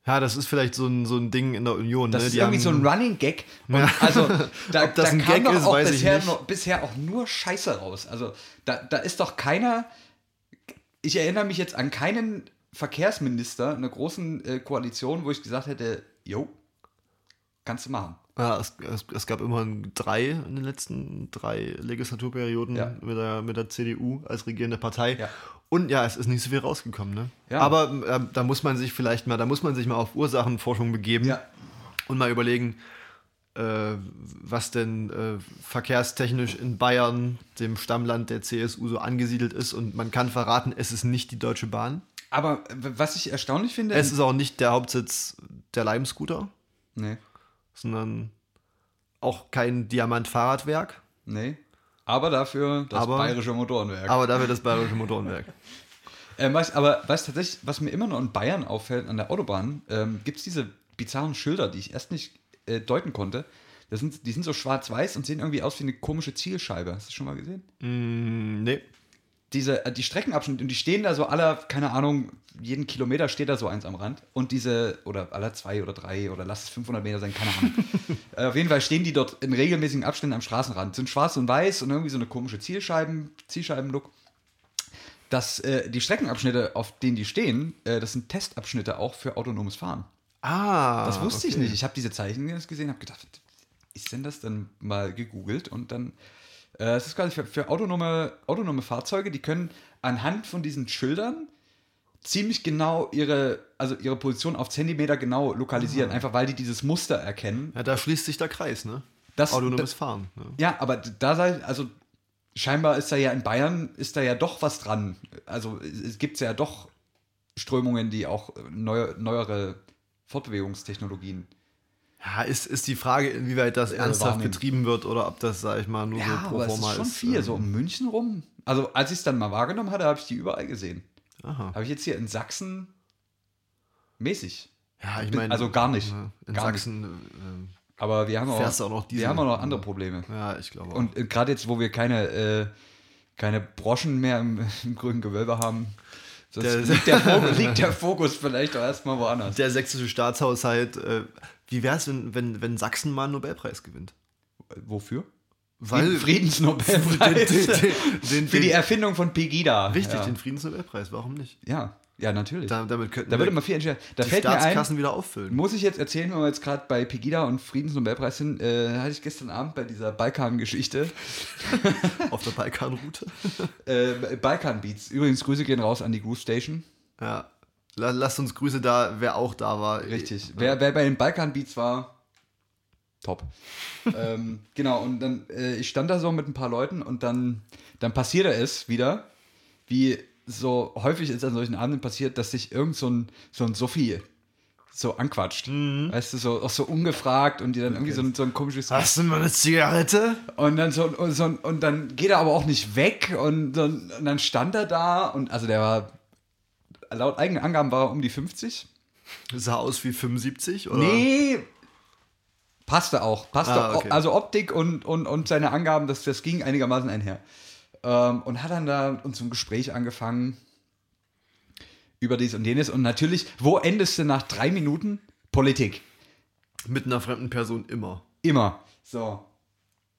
Ja, das ist vielleicht so ein, so ein Ding in der Union. Das ne? ist Die irgendwie haben- so ein Running Gag. Und also [LAUGHS] da, Ob das da ein kam Gag doch ist, auch weiß ich bisher, nicht. Nur, bisher auch nur Scheiße raus. Also da, da ist doch keiner. Ich erinnere mich jetzt an keinen Verkehrsminister einer großen äh, Koalition, wo ich gesagt hätte, jo, kannst du machen. Ja, es, es, es gab immerhin drei in den letzten drei Legislaturperioden Ja. mit, der, mit der CDU als regierende Partei. Ja. Und ja, es ist nicht so viel rausgekommen. Ne? Ja. Aber äh, da muss man sich vielleicht mal, da muss man sich mal auf Ursachenforschung begeben und mal überlegen, äh, was denn äh, verkehrstechnisch in Bayern, dem Stammland der CSU, so angesiedelt ist. Und man kann verraten, es ist nicht die Deutsche Bahn. Aber w- was ich erstaunlich finde. Es ist auch nicht der Hauptsitz der Leim-Scooter, nee, sondern auch kein Diamant-Fahrradwerk. nee. Aber dafür das Aber- bayerische Motorenwerk. Aber dafür das Bayerische Motorenwerk. [LAUGHS] Ähm, was, aber was tatsächlich, was mir immer noch in Bayern auffällt, an der Autobahn, ähm, gibt es diese bizarren Schilder, die ich erst nicht äh, deuten konnte. Das sind, die sind so schwarz-weiß und sehen irgendwie aus wie eine komische Zielscheibe. Hast du das schon mal gesehen? Mm, nee. Diese, äh, die Streckenabschnitte, und die stehen da so aller, keine Ahnung, jeden Kilometer steht da so eins am Rand. Und diese, oder aller zwei oder drei oder lass es 500 Meter sein, keine Ahnung. [LAUGHS] äh, auf jeden Fall stehen die dort in regelmäßigen Abständen am Straßenrand. Sind schwarz und weiß und irgendwie so eine komische Zielscheiben, Zielscheibenlook. dass äh, die Streckenabschnitte, auf denen die stehen, äh, das sind Testabschnitte auch für autonomes Fahren. Ah. Das wusste ich okay. nicht. Ich habe diese Zeichen gesehen, habe gedacht, ist denn das dann mal gegoogelt und dann es ist quasi für, für autonome, autonome Fahrzeuge, die können anhand von diesen Schildern ziemlich genau ihre, also ihre Position auf Zentimeter genau lokalisieren, einfach weil die dieses Muster erkennen. Ja, da schließt sich der Kreis, ne? Das- Autonomes da- Fahren. Ne? Ja, aber da sei, also scheinbar ist da ja in Bayern, ist da ja doch was dran. Also es es gibt ja doch Strömungen, die auch neu, neuere Fortbewegungstechnologien. Ja, ist, ist die Frage, inwieweit das ernsthaft Äh, wahrnehmen. betrieben wird oder ob das, sag ich mal, nur Ja, so pro aber forma ist schon ist. viel, ähm, so um München rum. Also als ich es dann mal wahrgenommen hatte, habe ich die überall gesehen. Habe ich jetzt hier in Sachsen mäßig. Ja, ich meine. Also gar nicht. In Gar Sachsen ähm, Aber wir haben auch, auch noch diese- wir haben auch noch andere Probleme. Ja, ich glaube. auch. Und äh, gerade jetzt, wo wir keine, äh, keine Broschen mehr im, [LAUGHS] im grünen Gewölbe haben, Der- [LAUGHS] liegt, der Fokus, liegt der Fokus vielleicht auch erstmal woanders. der sächsische Staatshaushalt, äh, wie wäre es, wenn, wenn, wenn Sachsen mal einen Nobelpreis gewinnt? Wofür? Weil Friedensnobelpreis. [LAUGHS] den, den, den, Für die Erfindung von Pegida. Richtig, ja. den Friedensnobelpreis, warum nicht? ja, ja, natürlich. Da, Da, damit könnten würde wir man viel entscheiden. Da die fällt mir ein, Staatskassen wieder auffüllen. Muss ich jetzt erzählen, wenn wir jetzt gerade bei Pegida und Friedensnobelpreis sind, äh, hatte ich gestern Abend bei dieser Balkan-Geschichte, [LAUGHS] Auf der Balkanroute. [LAUGHS] äh, Balkan Beats. Übrigens, Grüße gehen raus an die Groove Station. Ja. La- Lasst uns Grüße da, wer auch da war. Richtig. Wer, wer bei den Balkan Beats war, top. [LAUGHS] ähm, genau, und dann, äh, ich stand da so mit ein paar Leuten und dann, dann passierte es wieder, wie so häufig ist an solchen Abenden passiert, dass sich irgend so ein, so ein Sophie so anquatscht. Weißt du, so, auch so ungefragt und die dann irgendwie so ein, so ein komisches Hast du mal eine Zigarette? Und dann so, und, so, und dann geht er aber auch nicht weg und, dann- und dann stand er da und also der war, laut eigenen Angaben war er um die 50. Sah aus wie 75? Oder? Nee, passte auch. Passte Ah, auch. okay. Also Optik und, und, und seine Angaben, das, das ging einigermaßen einher. Ähm, und hat dann da uns so ein Gespräch angefangen über dies und jenes. Und natürlich, wo endest du nach drei Minuten? Politik. Mit einer fremden Person immer. Immer. So.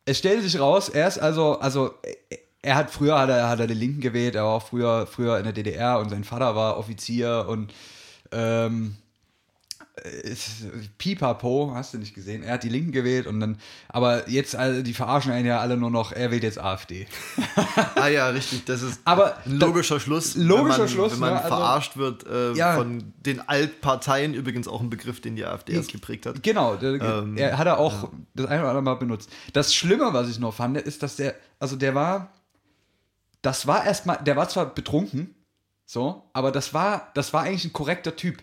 Es stellte sich raus, er ist also, also er hat früher hat er, hat er den Linken gewählt, er war auch früher, früher in der DDR und sein Vater war Offizier und ähm, ist, Pipapo, hast du nicht gesehen, er hat die Linken gewählt und dann, aber jetzt, also, die verarschen einen ja alle nur noch, er wählt jetzt AfD. Ah ja, richtig. Das ist Aber ein logischer Schluss. logischer wenn man, Schluss, Wenn man ne, also- verarscht wird äh, Ja. von den Altparteien, übrigens auch ein Begriff, den die AfD erst geprägt hat. Genau, Ähm, er hat er auch das eine oder andere Mal benutzt. Das Schlimme, was ich noch fand, ist, dass der, also der war, das war erstmal, der war zwar betrunken, So, aber das war, das war eigentlich ein korrekter Typ.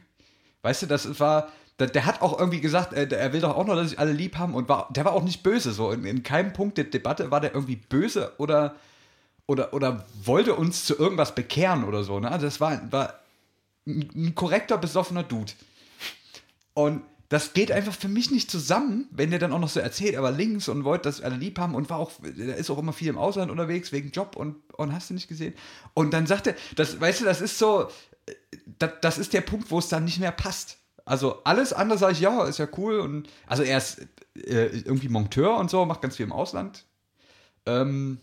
Weißt du, das war, der, hat auch irgendwie gesagt, er, er will doch auch noch, dass sich alle lieb haben und war, der war auch nicht böse. So, in, in keinem Punkt der Debatte war der irgendwie böse oder, oder, oder wollte uns zu irgendwas bekehren oder so. Ne? Also das war, war ein, korrekter, besoffener Dude. Und das geht einfach für mich nicht zusammen, wenn der dann auch noch so erzählt, aber links und wollte das alle lieb haben und war auch, der ist auch immer viel im Ausland unterwegs wegen Job und, und hast du nicht gesehen. Und dann sagt er, das, weißt du, das ist so, das, das ist der Punkt, wo es dann nicht mehr passt. Also alles andere sage ich, ja, ist ja cool. Und, also er ist äh, irgendwie Monteur und so, macht ganz viel im Ausland. Ähm,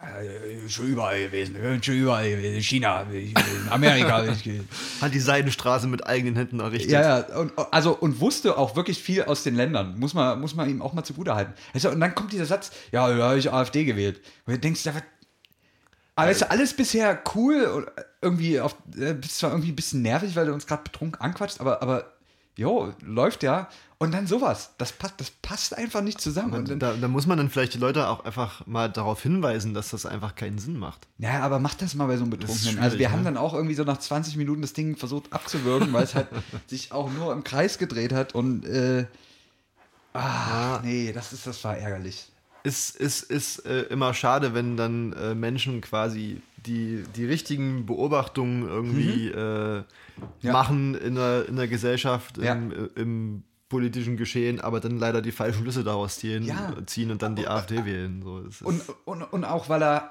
äh, schon überall gewesen, schon überall gewesen, China, in Amerika. [LAUGHS] Hat die Seidenstraße mit eigenen Händen errichtet. Ja, ja, und, also, und wusste auch wirklich viel aus den Ländern. Muss man, muss man ihm auch mal zugute halten. Also, und dann kommt dieser Satz, ja, da habe ich AfD gewählt. Und du denkst, da wird. Aber ist alles bisher cool irgendwie auf, äh, bist zwar irgendwie ein bisschen nervig, weil du uns gerade betrunken anquatscht, aber, aber jo, läuft ja. Und dann sowas. Das passt, das passt einfach nicht zusammen. Und dann, Da, da muss man dann vielleicht die Leute auch einfach mal darauf hinweisen, dass das einfach keinen Sinn macht. ja, aber mach das mal bei so einem Betrunkenen. Also wir schwierig, haben ne? dann auch irgendwie so nach 20 Minuten das Ding versucht abzuwürgen, weil es halt [LAUGHS] sich auch nur im Kreis gedreht hat und äh, ah, nee, das ist, das war ärgerlich. Ist, ist, ist äh, immer schade, wenn dann äh, Menschen quasi die, die richtigen Beobachtungen irgendwie äh, Mhm. Ja. machen in der, in der Gesellschaft, Ja. im, äh, im politischen Geschehen, aber dann leider die falschen Schlüsse daraus ziehen, Ja. ziehen und dann die AfD wählen. So, Und, und, und auch weil er,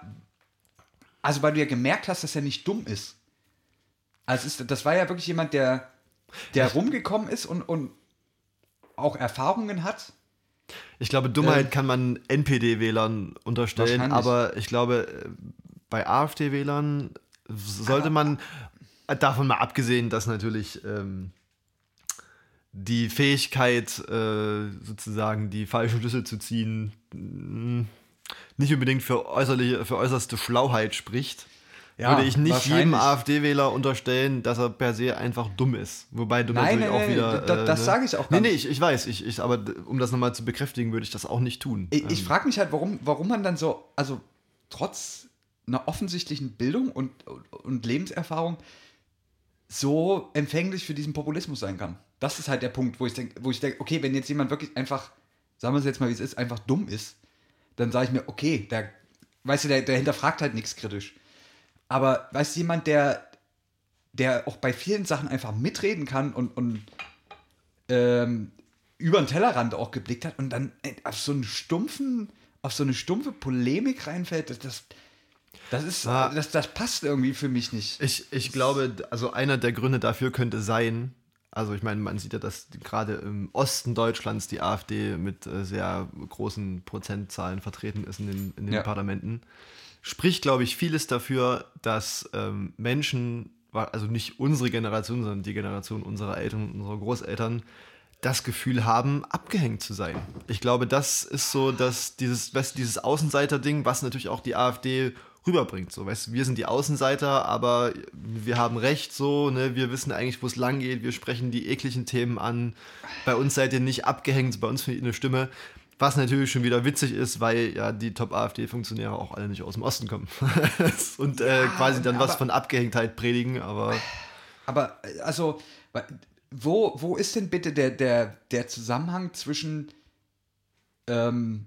also weil du ja gemerkt hast, dass er nicht dumm ist. Also ist, das war ja wirklich jemand, der, der rumgekommen ist und, und auch Erfahrungen hat. Ich glaube, Dummheit ähm, kann man NPD-Wählern unterstellen, aber ich glaube, äh, bei AfD-Wählern sollte man, äh, davon mal abgesehen, dass natürlich ähm, die Fähigkeit, äh, sozusagen die falschen Schlüsse zu ziehen, mh, nicht unbedingt für, äußerliche, für äußerste Schlauheit spricht, Ja, würde ich nicht jedem. AfD-Wähler unterstellen, dass er per se einfach dumm ist. Wobei dumm Nein, natürlich nein, auch nein, wieder. da- das ne? sage ich auch Nee, gar nee, nicht. ich, ich weiß, ich, ich, aber um das nochmal zu bekräftigen, würde ich das auch nicht tun. Ich, ich Ähm, frage mich halt, warum, warum man dann so, also trotz einer offensichtlichen Bildung und, und Lebenserfahrung so empfänglich für diesen Populismus sein kann. Das ist halt der Punkt, wo ich denke, wo ich denke, okay, wenn jetzt jemand wirklich einfach, sagen wir es jetzt mal, wie es ist, einfach dumm ist, dann sage ich mir, okay, der, weißt du, der, der hinterfragt halt nichts kritisch. Aber weißt du, jemand, der, der auch bei vielen Sachen einfach mitreden kann und, und ähm, über den Tellerrand auch geblickt hat und dann äh, auf so einen stumpfen, auf so eine stumpfe Polemik reinfällt, das, das, das ist, Ah. das, das passt irgendwie für mich nicht. Ich, ich glaube, also einer der Gründe dafür könnte sein, also ich meine, man sieht ja, dass gerade im Osten Deutschlands die AfD mit äh, sehr großen Prozentzahlen vertreten ist in den, in den Ja. Parlamenten. Spricht, glaube ich, vieles dafür, dass ähm, Menschen, also nicht unsere Generation, sondern die Generation unserer Eltern und unserer Großeltern, das Gefühl haben, abgehängt zu sein. Ich glaube, das ist so, dass dieses, weißt, dieses Außenseiter-Ding, was natürlich auch die AfD rüberbringt. So, weißt, wir sind die Außenseiter, aber wir haben recht, so, ne, wir wissen eigentlich, wo es lang geht, wir sprechen die ekligen Themen an. Bei uns seid ihr nicht abgehängt, bei uns findet ihr eine Stimme. Was natürlich schon wieder witzig ist, weil ja die Top-AfD-Funktionäre auch alle nicht aus dem Osten kommen. [LAUGHS] und äh, quasi dann was von Abgehängtheit predigen, aber Aber äh, also, wo, wo ist denn bitte der, der, der Zusammenhang zwischen ähm,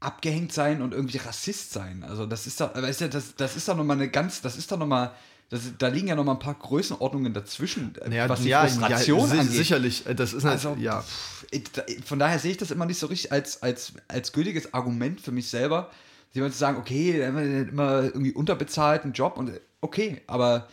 abgehängt sein und irgendwie Rassist sein? Also das ist doch, weißt du, das, das ist doch nochmal eine ganz, das ist doch nochmal, das, da liegen ja nochmal ein paar Größenordnungen dazwischen, äh, naja, was die ja, Frustration ja, angeht. sicherlich. äh, Das ist Also, also, ja. von daher sehe ich das immer nicht so richtig als, als, als gültiges Argument für mich selber, jemand zu sagen, okay, immer irgendwie unterbezahlten Job und okay, aber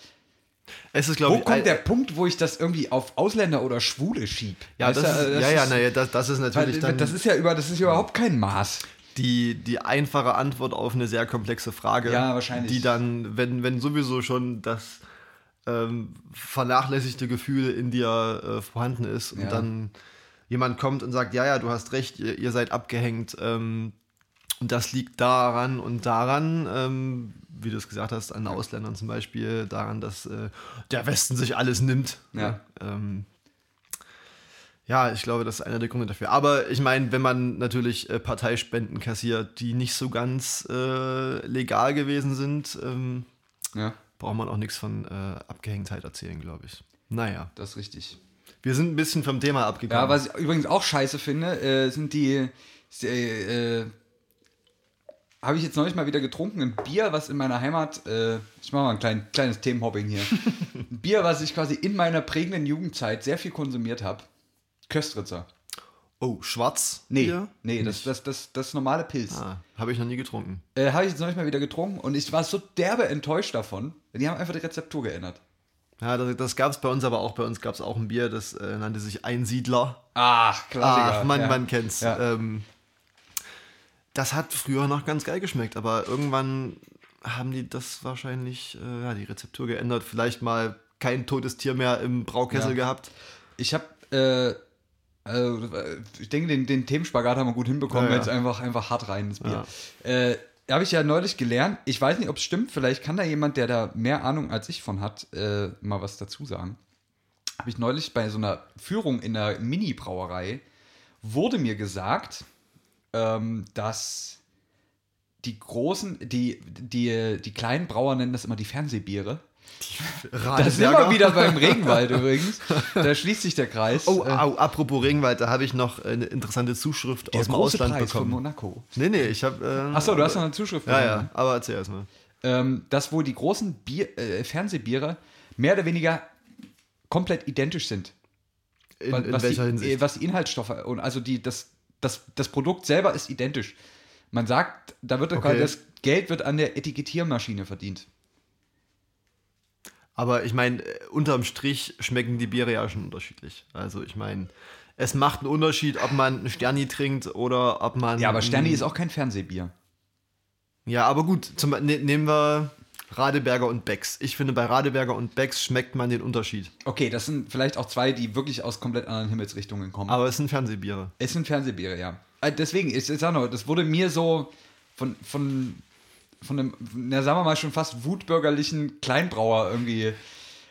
Es ist, glaube wo ich, kommt der Punkt, wo ich das irgendwie auf Ausländer oder Schwule schieb? Ja, das ist, ja, ja, naja, das, das ist natürlich weil, dann das ist ja über, das ist ja überhaupt kein Maß. Die, die einfache Antwort auf eine sehr komplexe Frage. Ja, wahrscheinlich. Die dann, wenn, wenn sowieso schon das ähm, vernachlässigte Gefühl in dir äh, vorhanden ist und Ja. dann jemand kommt und sagt, ja, ja, du hast recht, ihr, ihr seid abgehängt ähm, und das liegt daran und daran, ähm, wie du es gesagt hast, an Ausländern zum Beispiel, daran, dass äh, der Westen sich alles nimmt. Ja. Ähm, ja, ich glaube, das ist einer der Gründe dafür. Aber ich meine, wenn man natürlich äh, Parteispenden kassiert, die nicht so ganz äh, legal gewesen sind, ähm, Ja. braucht man auch nichts von äh, Abgehängtheit erzählen, glaube ich. Naja, Das ist richtig. wir sind ein bisschen vom Thema abgekommen. Ja, was ich übrigens auch scheiße finde, äh, sind die. Äh, habe ich jetzt neulich mal wieder getrunken, ein Bier, was in meiner Heimat, äh, ich mache mal ein klein, kleines Themenhopping hier. [LAUGHS] ein Bier, was ich quasi in meiner prägenden Jugendzeit sehr viel konsumiert habe. Köstritzer. oh, schwarz? Nee, Bier? nee, das, das, das, das normale Pilz. Ah, habe ich noch nie getrunken. Äh, habe ich jetzt neulich mal wieder getrunken und ich war so derbe enttäuscht davon. Die haben einfach die Rezeptur geändert. Ja, das, das gab es bei uns, aber auch bei uns gab es auch ein Bier, das äh, nannte sich Einsiedler. Ach, Klassiker. Ach, man, ja. man kennt's. Ja. Ähm, das hat früher noch ganz geil geschmeckt, aber irgendwann haben die das wahrscheinlich, äh, ja, die Rezeptur geändert. Vielleicht mal kein totes Tier mehr im Braukessel Ja. gehabt. Ich habe, äh, also, äh, ich denke, den, den Themenspagat haben wir gut hinbekommen. Ja, ja. Jetzt einfach, einfach hart rein ins Bier. Äh, habe ich ja neulich gelernt. Ich weiß nicht, ob es stimmt. Vielleicht kann da jemand, der da mehr Ahnung als ich von hat, äh, mal was dazu sagen. Habe ich neulich bei so einer Führung in einer Mini-Brauerei wurde mir gesagt, ähm, dass die großen, die, die, die kleinen Brauer nennen das immer die Fernsehbiere. Da sind wir wieder beim Regenwald übrigens. Da schließt sich der Kreis. Oh, Äh, au, apropos Regenwald, da habe ich noch eine interessante Zuschrift der aus dem große Ausland Preis von bekommen. Monaco. Nee, nee, ich habe. Äh, Achso, du hast noch eine Zuschrift Ja, bekommen. ja, aber erzähl erst mal. Ähm, dass wohl die großen Bier, äh, Fernsehbiere mehr oder weniger komplett identisch sind. In, in was, welcher die, Hinsicht? äh, was die Inhaltsstoffe und also die, das, das, das Produkt selber ist identisch. Man sagt, da wird Okay. das Geld wird an der Etikettiermaschine verdient. Aber ich meine, äh, unterm Strich schmecken die Biere ja schon unterschiedlich. Also ich meine, es macht einen Unterschied, ob man einen Sterni trinkt oder ob man. Ja, aber Sterni ist auch kein Fernsehbier. Ja, aber gut, zum, ne, nehmen wir Radeberger und Becks. Ich finde, bei Radeberger und Becks schmeckt man den Unterschied. Okay, das sind vielleicht auch zwei, die wirklich aus komplett anderen Himmelsrichtungen kommen. Aber es sind Fernsehbiere. Es sind Fernsehbiere, ja. Äh, Deswegen, ich, ich sag noch, das wurde mir so von, von, von einem, na, sagen wir mal, schon fast wutbürgerlichen Kleinbrauer irgendwie.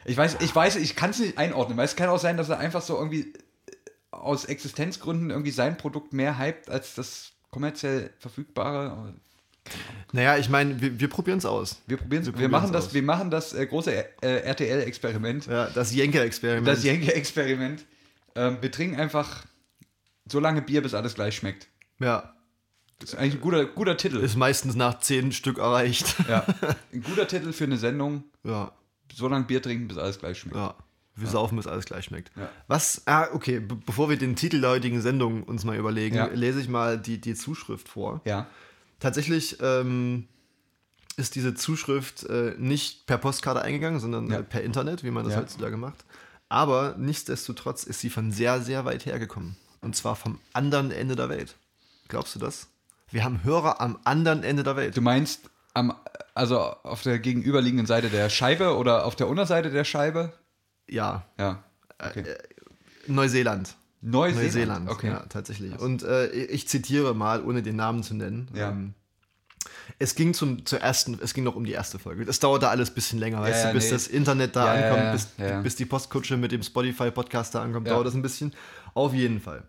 Ich weiß, ich weiß, ich kann es nicht einordnen, weil es kann auch sein, dass er einfach so irgendwie äh, aus Existenzgründen irgendwie sein Produkt mehr hypt als das kommerziell verfügbare. Naja, ich meine, wir, wir probieren es aus. Wir probieren es. Wir Wir, machen das, aus. wir machen das äh, große äh, RTL-Experiment. Ja, das Jenke-Experiment. Das Jenke-Experiment. Ähm, wir trinken einfach so lange Bier, bis alles gleich schmeckt. ja, Das ist eigentlich ein guter, guter Titel. ist meistens nach zehn Stück erreicht. Ja, [LAUGHS] ein guter Titel für eine Sendung. ja, So lange Bier trinken, bis alles gleich schmeckt. ja. Wir saufen, bis alles gleich schmeckt. Ja. Was, ah, okay, be bevor wir den Titel der heutigen Sendung uns mal überlegen, Ja. lese ich mal die, die Zuschrift vor. Ja. Tatsächlich ähm, ist diese Zuschrift äh, nicht per Postkarte eingegangen, sondern Ja. äh, per Internet, wie man das Ja. heutzutage macht. Aber nichtsdestotrotz ist sie von sehr, sehr weit hergekommen. Und zwar vom anderen Ende der Welt. Glaubst du das? Wir haben Hörer am anderen Ende der Welt. Du meinst, am, also auf der gegenüberliegenden Seite der Scheibe oder auf der Unterseite der Scheibe? Ja, Ja. Okay. Neuseeland. Neuseeland. Neuseeland, Okay. ja, tatsächlich. Und äh, ich zitiere mal, ohne den Namen zu nennen. Ja. Ähm, es ging zum, zur ersten, es ging noch um die erste Folge. Es dauerte alles ein bisschen länger, weißt ja, du, bis nee. das Internet da Ja, ja, ankommt, ja, bis, ja. bis die Postkutsche mit dem Spotify-Podcast da ankommt, Ja. dauert das ein bisschen. Auf jeden Fall.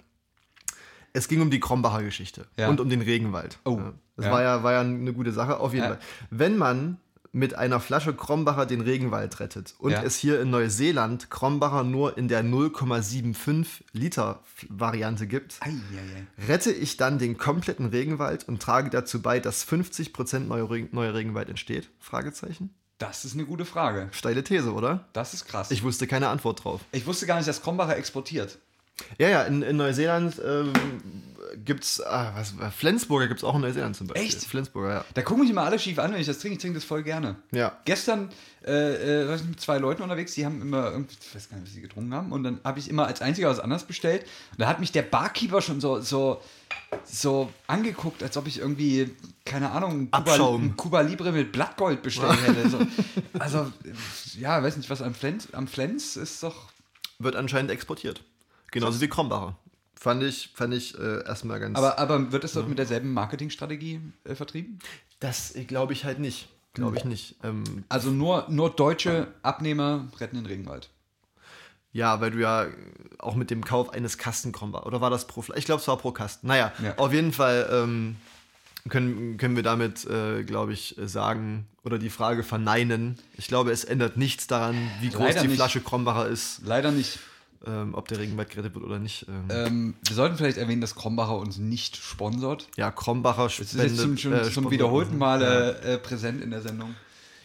Es ging um die Krombacher Geschichte Ja. und um den Regenwald. Oh, Ja. Das ja. War, ja, war ja eine gute Sache, auf jeden. Fall. Wenn man mit einer Flasche Krombacher den Regenwald rettet und es hier in Neuseeland Krombacher nur in der 0,75 Liter Variante gibt, Ei, ei, ei. rette ich dann den kompletten Regenwald und trage dazu bei, dass 50% neuer, Regen, neuer Regenwald entsteht? Fragezeichen. Das ist eine gute Frage. Steile These, oder? Das ist krass. Ich wusste keine Antwort drauf. Ich wusste gar nicht, dass Krombacher exportiert. Ja, ja, in, in Neuseeland ähm, gibt es, ah, was, Flensburger gibt es auch in Neuseeland zum Beispiel. Echt? Flensburger, ja. Da gucken mich immer alle schief an, wenn ich das trinke. Ich trinke das voll gerne. Ja. Gestern äh, äh, war ich mit zwei Leuten unterwegs, die haben immer, irgendwie- ich weiß gar nicht, was sie getrunken haben. Und dann habe ich immer als einziger was anderes bestellt. Und da hat mich der Barkeeper schon so, so, so angeguckt, als ob ich irgendwie, keine Ahnung, ein Cuba Libre mit Blattgold bestellt hätte. So. Also, ja, weiß nicht, was am Flens, am Flens ist doch. Wird anscheinend exportiert. Genauso wie Krombacher. Fand ich, fand ich äh, erstmal ganz. Aber, aber wird es dort mit derselben Marketingstrategie äh, vertrieben? das glaube ich halt nicht. Glaube ich nicht. Ähm, Also nur, nur deutsche Abnehmer retten den Regenwald. Ja, weil du ja auch mit dem Kauf eines Kasten Krombacher, oder war das pro Flasche? Ich glaube, es war pro Kasten. Naja, Ja. auf jeden Fall ähm, können, können wir damit, äh, glaube ich, äh, sagen oder die Frage verneinen. Ich glaube, es ändert nichts daran, wie groß Leider die nicht. Flasche Krombacher ist, Leider nicht. Ähm, ob der Regenwald gerettet wird oder nicht. Ähm, Ähm, wir sollten vielleicht erwähnen, dass Krombacher uns nicht sponsort. ja, Krombacher Es ist spendet. jetzt zum, schon, äh, zum wiederholten Mal Ja. äh, präsent in der Sendung.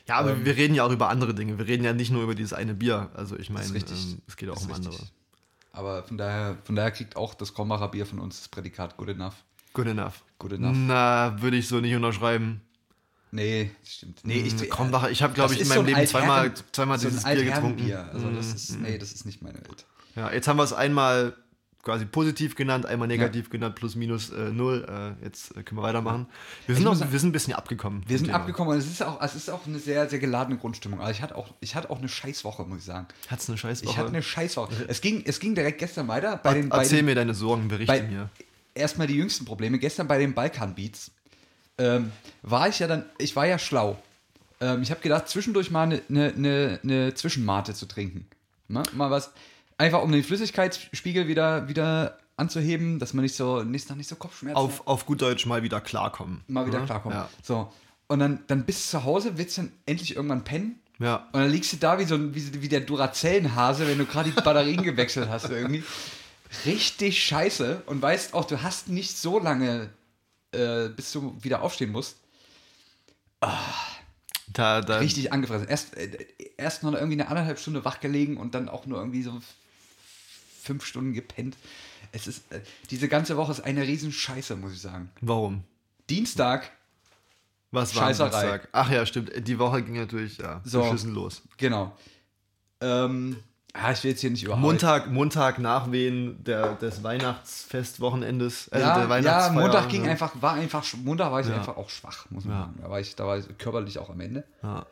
Ja, aber wir reden ja auch über andere Dinge. Wir reden ja nicht nur über dieses eine Bier. Also ich meine, ist richtig. ähm, es geht auch Das um ist andere. richtig. Aber von daher, von daher kriegt auch das Krombacher Bier von uns das Prädikat good enough. Good enough. Good enough. Na, würde ich so nicht unterschreiben. Nee, stimmt. Nee, ich, Mm, Krombacher, ich habe, glaube das ich, in ist meinem so Leben zweimal, zweimal so dieses Bier getrunken. Also das Mm, ist, nee, das ist nicht meine Welt. Ja, jetzt haben wir es einmal quasi positiv genannt, einmal negativ genannt, plus minus äh, null. Äh, jetzt äh, können wir weitermachen. Wir sind, noch, sagen- wir sind ein bisschen abgekommen. Wir sind Thema. abgekommen und es ist auch, es ist auch eine sehr, sehr geladene Grundstimmung. Also ich hatte auch, ich hatte auch eine Scheißwoche, muss ich sagen. Hat's eine Scheißwoche? Ich hatte eine Scheißwoche. Es ging, es ging direkt gestern weiter bei den, bei Erzähl den mir deine Sorgen, berichte bei, mir. erstmal die jüngsten Probleme. Gestern bei den Balkan-Beats ähm, war ich ja dann, ich war ja schlau. Ähm, ich habe gedacht, zwischendurch mal eine ne, ne, ne Zwischenmate zu trinken. Ne? Mal was, einfach um den Flüssigkeitsspiegel wieder, wieder anzuheben, dass man nicht so, nicht, nicht so Kopfschmerzen hat. Auf, auf gut Deutsch mal wieder klarkommen. mal wieder ne? klarkommen. Ja. So. Und dann, dann bist du zu Hause, willst dann endlich irgendwann pennen. ja. Und dann liegst du da wie, so ein, wie, wie der Duracell-Hase, wenn du gerade die Batterien [LAUGHS] gewechselt hast irgendwie. Richtig scheiße. Und weißt auch, du hast nicht so lange, äh, bis du wieder aufstehen musst. Da, da, Richtig angefressen. Erst, äh, erst noch irgendwie eine anderthalb Stunde wach gelegen und dann auch nur irgendwie so fünf Stunden gepennt. Es ist, äh, diese ganze Woche ist eine riesen Scheiße, muss ich sagen. Warum? Dienstag, Was war. Dienstag? Ach ja, stimmt. Die Woche ging natürlich ja, So. beschissen los. genau. Ähm, ah, ich will jetzt hier nicht überhaupt. Montag, Montag Nachwehen der, des Weihnachtsfestwochenendes. Äh, ja, der ja, Montag ging ja. einfach, war einfach, Montag war ich Ja. einfach auch schwach, muss man sagen. Da war, ich, da war ich körperlich auch am Ende. Ja,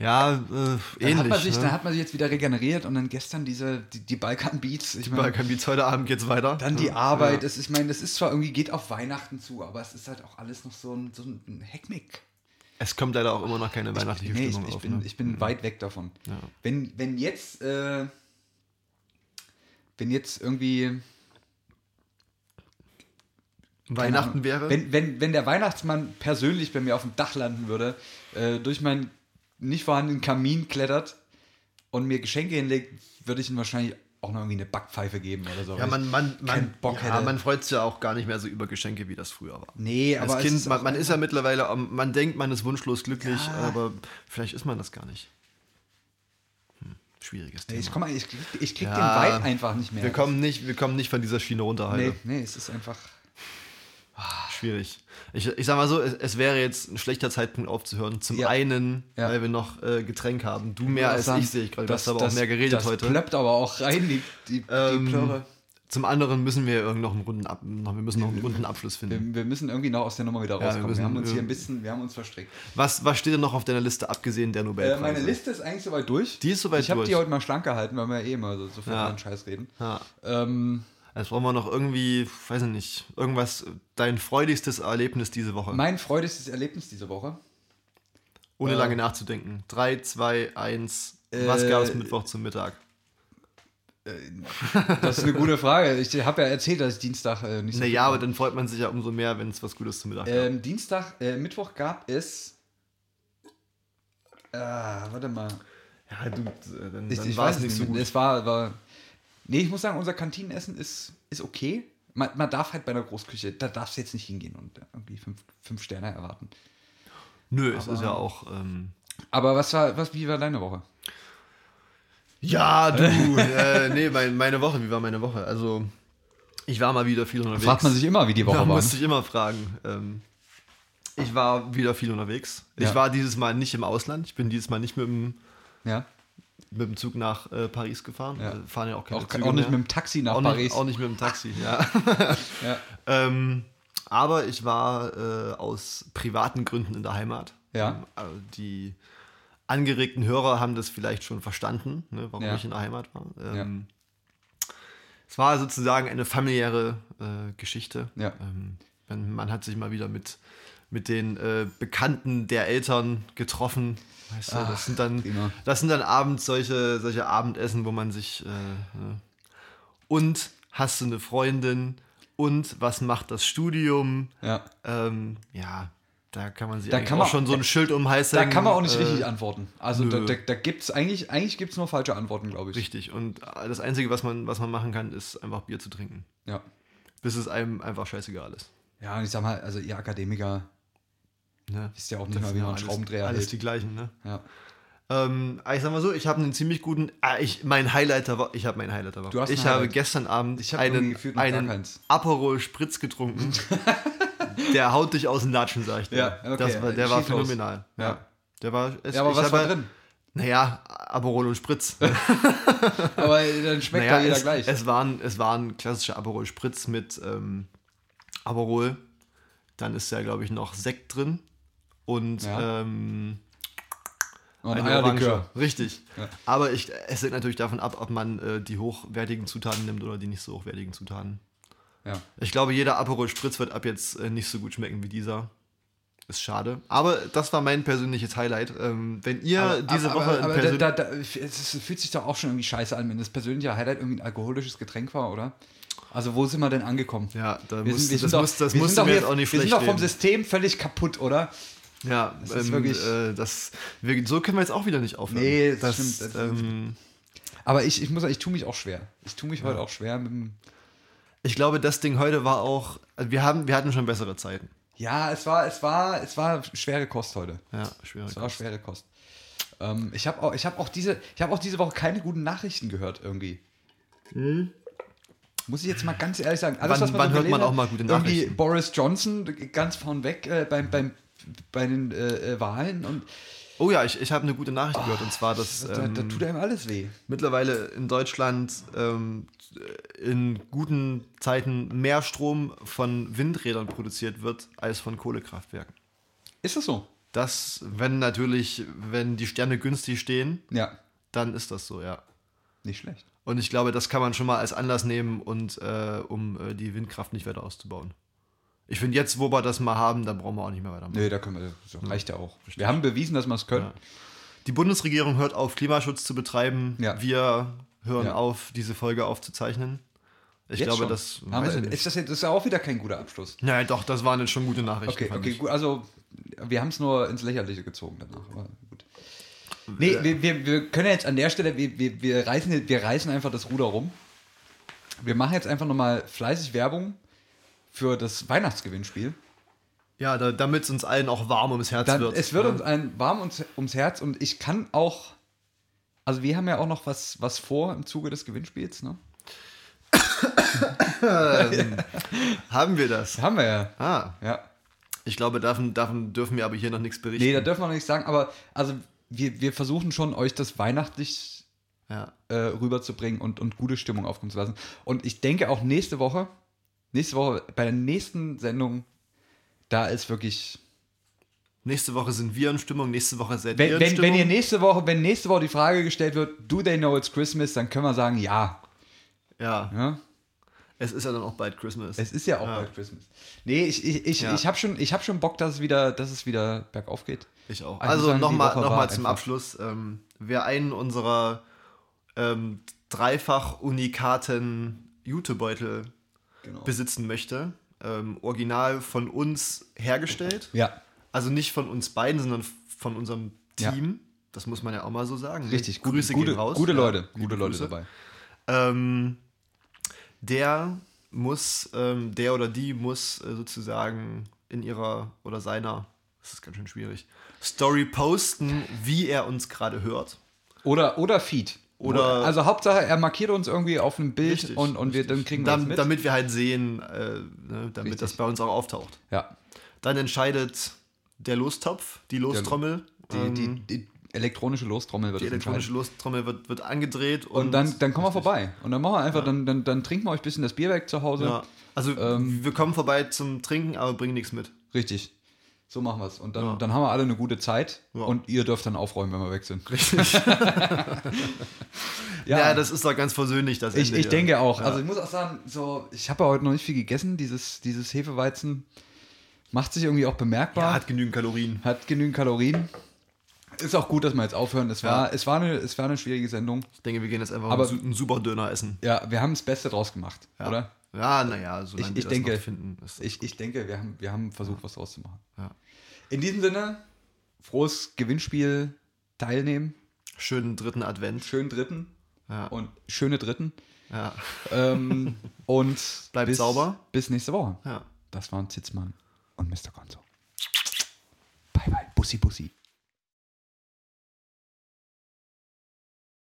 ja äh, Dann ähnlich. hat, man sich, ne? dann hat man sich jetzt wieder regeneriert und dann gestern diese, die, die Balkan-Beats. Ich meine, Kambiz heute Abend geht's weiter. dann die Ja. Arbeit. Es, ich meine, das ist zwar irgendwie, geht auf Weihnachten zu, aber es ist halt auch alles noch so ein, so ein Heckmick. Es kommt leider auch immer noch keine weihnachtliche Nee, ich, Stimmung ich, auf. bin, ne? ich bin weit weg davon. Ja. Wenn, wenn jetzt, äh, wenn jetzt irgendwie Weihnachten Ahnung. wäre. Wenn, wenn, wenn der Weihnachtsmann persönlich bei mir auf dem Dach landen würde, äh, durch meinen nicht vorhandenen Kamin klettert und mir Geschenke hinlegt, würde ich ihm wahrscheinlich auch noch irgendwie eine Backpfeife geben oder so. ja, man, man, man, Bock ja, hätte. man freut sich ja auch gar nicht mehr so über Geschenke, wie das früher war. nee, aber Als es Kind, ist man, man ist ja mittlerweile, ähm, man denkt, man ist wunschlos glücklich, Ja. aber vielleicht ist man das gar nicht. Hm, schwieriges Thema. Ich, komm, ich, ich krieg Ja. den Vibe einfach nicht mehr. wir, kommen nicht, wir kommen nicht von dieser Schiene runter heute. nee, nee, es ist einfach. Schwierig. Ich, ich sag mal so, es, es wäre jetzt ein schlechter Zeitpunkt aufzuhören. Zum Ja. einen, Ja. weil wir noch äh, Getränk haben. Du mehr als Sagen, ich, sehe ich gerade. Du das- hast aber auch das- mehr geredet das heute. plöppt aber auch rein, die, die, Ähm, die Plörre. Zum anderen müssen wir irgend noch einen runden, Ab noch, wir müssen noch einen runden Abschluss finden. Wir, wir müssen irgendwie noch aus der Nummer wieder wir rauskommen. wir, müssen- haben uns hier wir- ein bisschen, wir haben uns verstrickt. Was, was steht denn noch auf deiner Liste, abgesehen der Äh, Nobelpreise? meine Liste ist eigentlich soweit durch. Die ist soweit ich habe durch. die heute mal schlank gehalten, weil wir eh immer so, so viel Ja. Scheiß reden. Ja. Ähm, Jetzt brauchen wir noch irgendwie, weiß ich nicht, irgendwas, dein freudigstes Erlebnis diese Woche. mein freudigstes Erlebnis diese Woche. Ohne äh, lange nachzudenken. 3, 2, 1. Was Äh, gab es Mittwoch zum Mittag? Das ist eine gute Frage. Ich habe ja erzählt, dass ich Dienstag äh, nicht so Naja, aber dann freut man sich ja umso mehr, wenn es was Gutes zum Mittag gab. ähm, Dienstag, äh, Mittwoch gab es. Ah, warte mal. Ja, du, äh, dann, Ich, dann war weiß es nicht so gut. Es war, war. Nee, ich muss sagen, unser Kantinenessen ist, ist okay. Man, man darf halt bei einer Großküche, da darfst du jetzt nicht hingehen und irgendwie fünf, fünf Sterne erwarten. Nö, es aber- ist ja auch. Ähm, Aber was war, was, wie war deine Woche? ja, du, äh, nee, mein, meine Woche, wie war meine Woche? Also, ich war mal wieder viel unterwegs. Fragt man sich immer, wie die Woche Da war. musste ich immer fragen. Ähm, ich war wieder viel unterwegs. Ja. Ich war dieses Mal nicht im Ausland. Ich bin dieses Mal nicht mit dem, Ja. Mit dem Zug nach äh, Paris gefahren. Ja. Wir fahren ja auch keine Auch, Züge auch nicht mehr. mit dem Taxi nach auch Paris. Nicht, auch nicht mit dem Taxi, [LAUGHS] ja. ja. ähm, aber ich war äh, aus privaten Gründen in der Heimat. Ja. Ähm, äh, die angeregten Hörer haben das vielleicht schon verstanden, ne, warum Ja. ich in der Heimat war. Ähm, Es war sozusagen eine familiäre äh, Geschichte. Ja. Ähm, man, man hat sich mal wieder mit, mit den äh, Bekannten der Eltern getroffen. Weißt du, Ach, das sind dann, prima. das sind dann abends solche, solche Abendessen, wo man sich äh, ne, und hast du eine Freundin und was macht das Studium? Ja. Ähm, ja, da kann man sich Da kann auch man- schon so ein Schild um Hals Da kann man auch nicht äh, richtig antworten. Also da, nö. da, da gibt es eigentlich, eigentlich gibt's nur falsche Antworten, glaube ich. Richtig. Und das Einzige, was man, was man machen kann, ist einfach Bier zu trinken. Ja. Bis es einem einfach scheißegal ist. Ja, und ich sag mal, also ihr Akademiker Ne? wisst ja auch nicht mal, wie ja man alles, Schraubendreher alles hält. die gleichen, ne? Ja. Ähm, ich sag mal so, ich habe einen ziemlich guten. Ah, ich, mein Highlight der Woche. Ich habe mein Highlight der Woche. Du hast ein ich habe Highlight. gestern Abend Ich hab einen, einen. Aperol Spritz getrunken. [LAUGHS] der haut dich aus den Latschen, sag ich dir. Ja, okay. das war, der war Schieß los. phänomenal. Ja. Ja. Der war, es, Ja, aber was war halt- drin? Naja, Aperol und Spritz. [LAUGHS] Aber dann schmeckt naja, da jeder es, gleich. Es waren, es waren klassische Aperol Spritz mit ähm, Aperol. Dann ist da, glaube ich, noch Sekt drin. Und Ja. ähm, Und eine Eierlikör. Richtig. Ja. Aber ich, es hängt natürlich davon ab, ob man äh, die hochwertigen Zutaten nimmt oder die nicht so hochwertigen Zutaten. Ja. Ich glaube, jeder Aperol Spritz wird ab jetzt äh, nicht so gut schmecken wie dieser. Ist schade. Aber das war mein persönliches Highlight. Ähm, wenn ihr Aber- diese aber, Woche aber, aber da, da, es fühlt sich doch auch schon irgendwie scheiße an, wenn das persönliche Highlight irgendwie ein alkoholisches Getränk war, oder? Also wo sind wir denn angekommen? ja, da Wir muss, sind, wir das doch, muss, das wir du doch hier, jetzt auch nicht wir sind schlecht doch vom. System völlig kaputt, oder? Ja, Das ist ähm, wirklich- äh, das, wir, so können wir jetzt auch wieder nicht aufhören. Nee, das das stimmt. Das- ähm, Aber ich, ich muss sagen, ich tue mich auch schwer. Ich tue mich heute auch schwer mit dem. ich glaube, das Ding heute war auch. Wir, haben, wir hatten schon bessere Zeiten. Ja, es war, es war, es war schwere Kost heute. Ja, schwierig. Es war schwere Kost. Ähm, ich habe auch, ich habe auch diese, ich habe auch diese Woche keine guten Nachrichten gehört irgendwie. Muss ich jetzt mal ganz ehrlich sagen. Alles, Wann- was man wann so hört man auch mal gute irgendwie Nachrichten? Boris Johnson ganz vornweg äh, beim, beim, bei den äh, äh, Wahlen und Oh ja, ich, ich habe eine gute Nachricht gehört. Und zwar, dass da, da ähm, tut einem alles weh. mittlerweile in Deutschland ähm, in guten Zeiten mehr Strom von Windrädern produziert wird als von Kohlekraftwerken. Ist das so? Das, wenn natürlich, wenn die Sterne günstig stehen, Ja, dann ist das so, ja. nicht schlecht. Und ich glaube, das kann man schon mal als Anlass nehmen, und, äh, um äh, die Windkraft nicht weiter auszubauen. Ich finde, jetzt, wo wir das mal haben, da brauchen wir auch nicht mehr weitermachen. Nee, da können wir, das reicht ja auch. Wir haben bewiesen, dass wir es können. Ja. Die Bundesregierung hört auf, Klimaschutz zu betreiben. Ja. Wir hören Ja. auf, diese Folge aufzuzeichnen. Ich Jetzt glaube, schon? das. Weiß wir, ist das, jetzt, das ist ja auch wieder kein guter Abschluss. Ja, doch, das waren jetzt schon gute Nachrichten. Okay, okay, gut. Also, wir haben es nur ins Lächerliche gezogen danach. Aber gut. Nee, wir, wir, wir können jetzt an der Stelle, wir, wir, wir, reißen, wir reißen einfach das Ruder rum. Wir machen jetzt einfach nochmal fleißig Werbung für das Weihnachtsgewinnspiel. Ja, da, damit es uns allen auch warm ums Herz Dann, wird. es wird ja. uns ein warm ums, ums Herz und ich kann auch, also wir haben ja auch noch was, was vor im Zuge des Gewinnspiels, ne? [LAUGHS] Haben wir das? Haben wir ja. Ah, Ja. ich glaube, davon, davon dürfen wir aber hier noch nichts berichten. Nee, da dürfen wir noch nicht sagen, aber also wir, wir versuchen schon, euch das weihnachtlich ja. äh, rüberzubringen und, und gute Stimmung aufkommen zu lassen. Und ich denke auch nächste Woche, nächste Woche, bei der nächsten Sendung, da ist wirklich. Nächste Woche sind wir in Stimmung, nächste Woche seid ihr Wenn, in wenn, Stimmung. wenn ihr nächste Woche, wenn nächste Woche die Frage gestellt wird, do they know it's Christmas, dann können wir sagen, ja. ja, ja? es ist ja dann auch bald Christmas. Es ist ja auch Ja. bald Christmas. Nee, ich, ich, ich, Ja. ich habe schon, ich hab schon Bock, dass es wieder, dass es wieder bergauf geht. Ich auch. Also Also nochmal noch mal zum einfach- Abschluss. Ähm, wer einen unserer ähm, dreifach unikaten Jutebeutel Genau. besitzen möchte, ähm, original von uns hergestellt, Ja, also nicht von uns beiden, sondern von unserem Ja. Team. Das muss man ja auch mal so sagen. richtig. Gute, Grüße gute, gehen raus. gute Ja, Leute, liebe gute Leute Grüße. dabei. Ähm, der muss, ähm, der oder die muss äh, sozusagen in ihrer oder seiner, das ist ganz schön schwierig, Story posten, wie er uns gerade hört. Oder, oder Feed. Oder- also Hauptsache, er markiert uns irgendwie auf einem Bild Richtig, und, und wir, dann kriegen wir das mit. Damit wir halt sehen, äh, ne, damit Richtig. das bei uns auch auftaucht. ja. Dann entscheidet der Lostopf, die Lostrommel. Die, ähm, die, die elektronische Lostrommel wird die elektronische. Lostrommel wird, wird angedreht. Und, Und dann, dann kommen wir vorbei. Und dann machen wir einfach, dann, dann, dann trinken wir euch ein bisschen das Bier weg zu Hause. Ja. Also Ähm, wir kommen vorbei zum Trinken, aber bringen nichts mit. Richtig. So machen wir es. Und dann, Ja. dann haben wir alle eine gute Zeit. Ja. Und ihr dürft dann aufräumen, wenn wir weg sind. Richtig. [LAUGHS] ja, das ist doch ganz versöhnlich, das ich, Ende ich hier. denke auch. Ja. Also ich muss auch sagen, so, ich habe ja heute noch nicht viel gegessen. Dieses, dieses Hefeweizen macht sich irgendwie auch bemerkbar. ja, hat, hat genügend Kalorien. genügend Kalorien. ist auch gut, dass wir jetzt aufhören. Es war, es war, eine, es war eine schwierige Sendung. Ich denke, wir gehen jetzt einfach Aber- einen, Su- einen super Döner essen. Ja, wir haben das Beste draus gemacht, Ja. oder? Ja, naja, solange Ich- ich das denke- finden. Ist Ich, ich denke, wir haben, wir haben versucht, was draus zu machen. Ja. In diesem Sinne, frohes Gewinnspiel teilnehmen. schönen dritten Advent. Schönen dritten Ja. und schöne dritten. Ja. Ähm, [LAUGHS] und Bleibt bis, sauber. Bis nächste Woche. ja. Das waren Zitzmann und Mr. Gonzo. Bye, bye. Bussi, Bussi.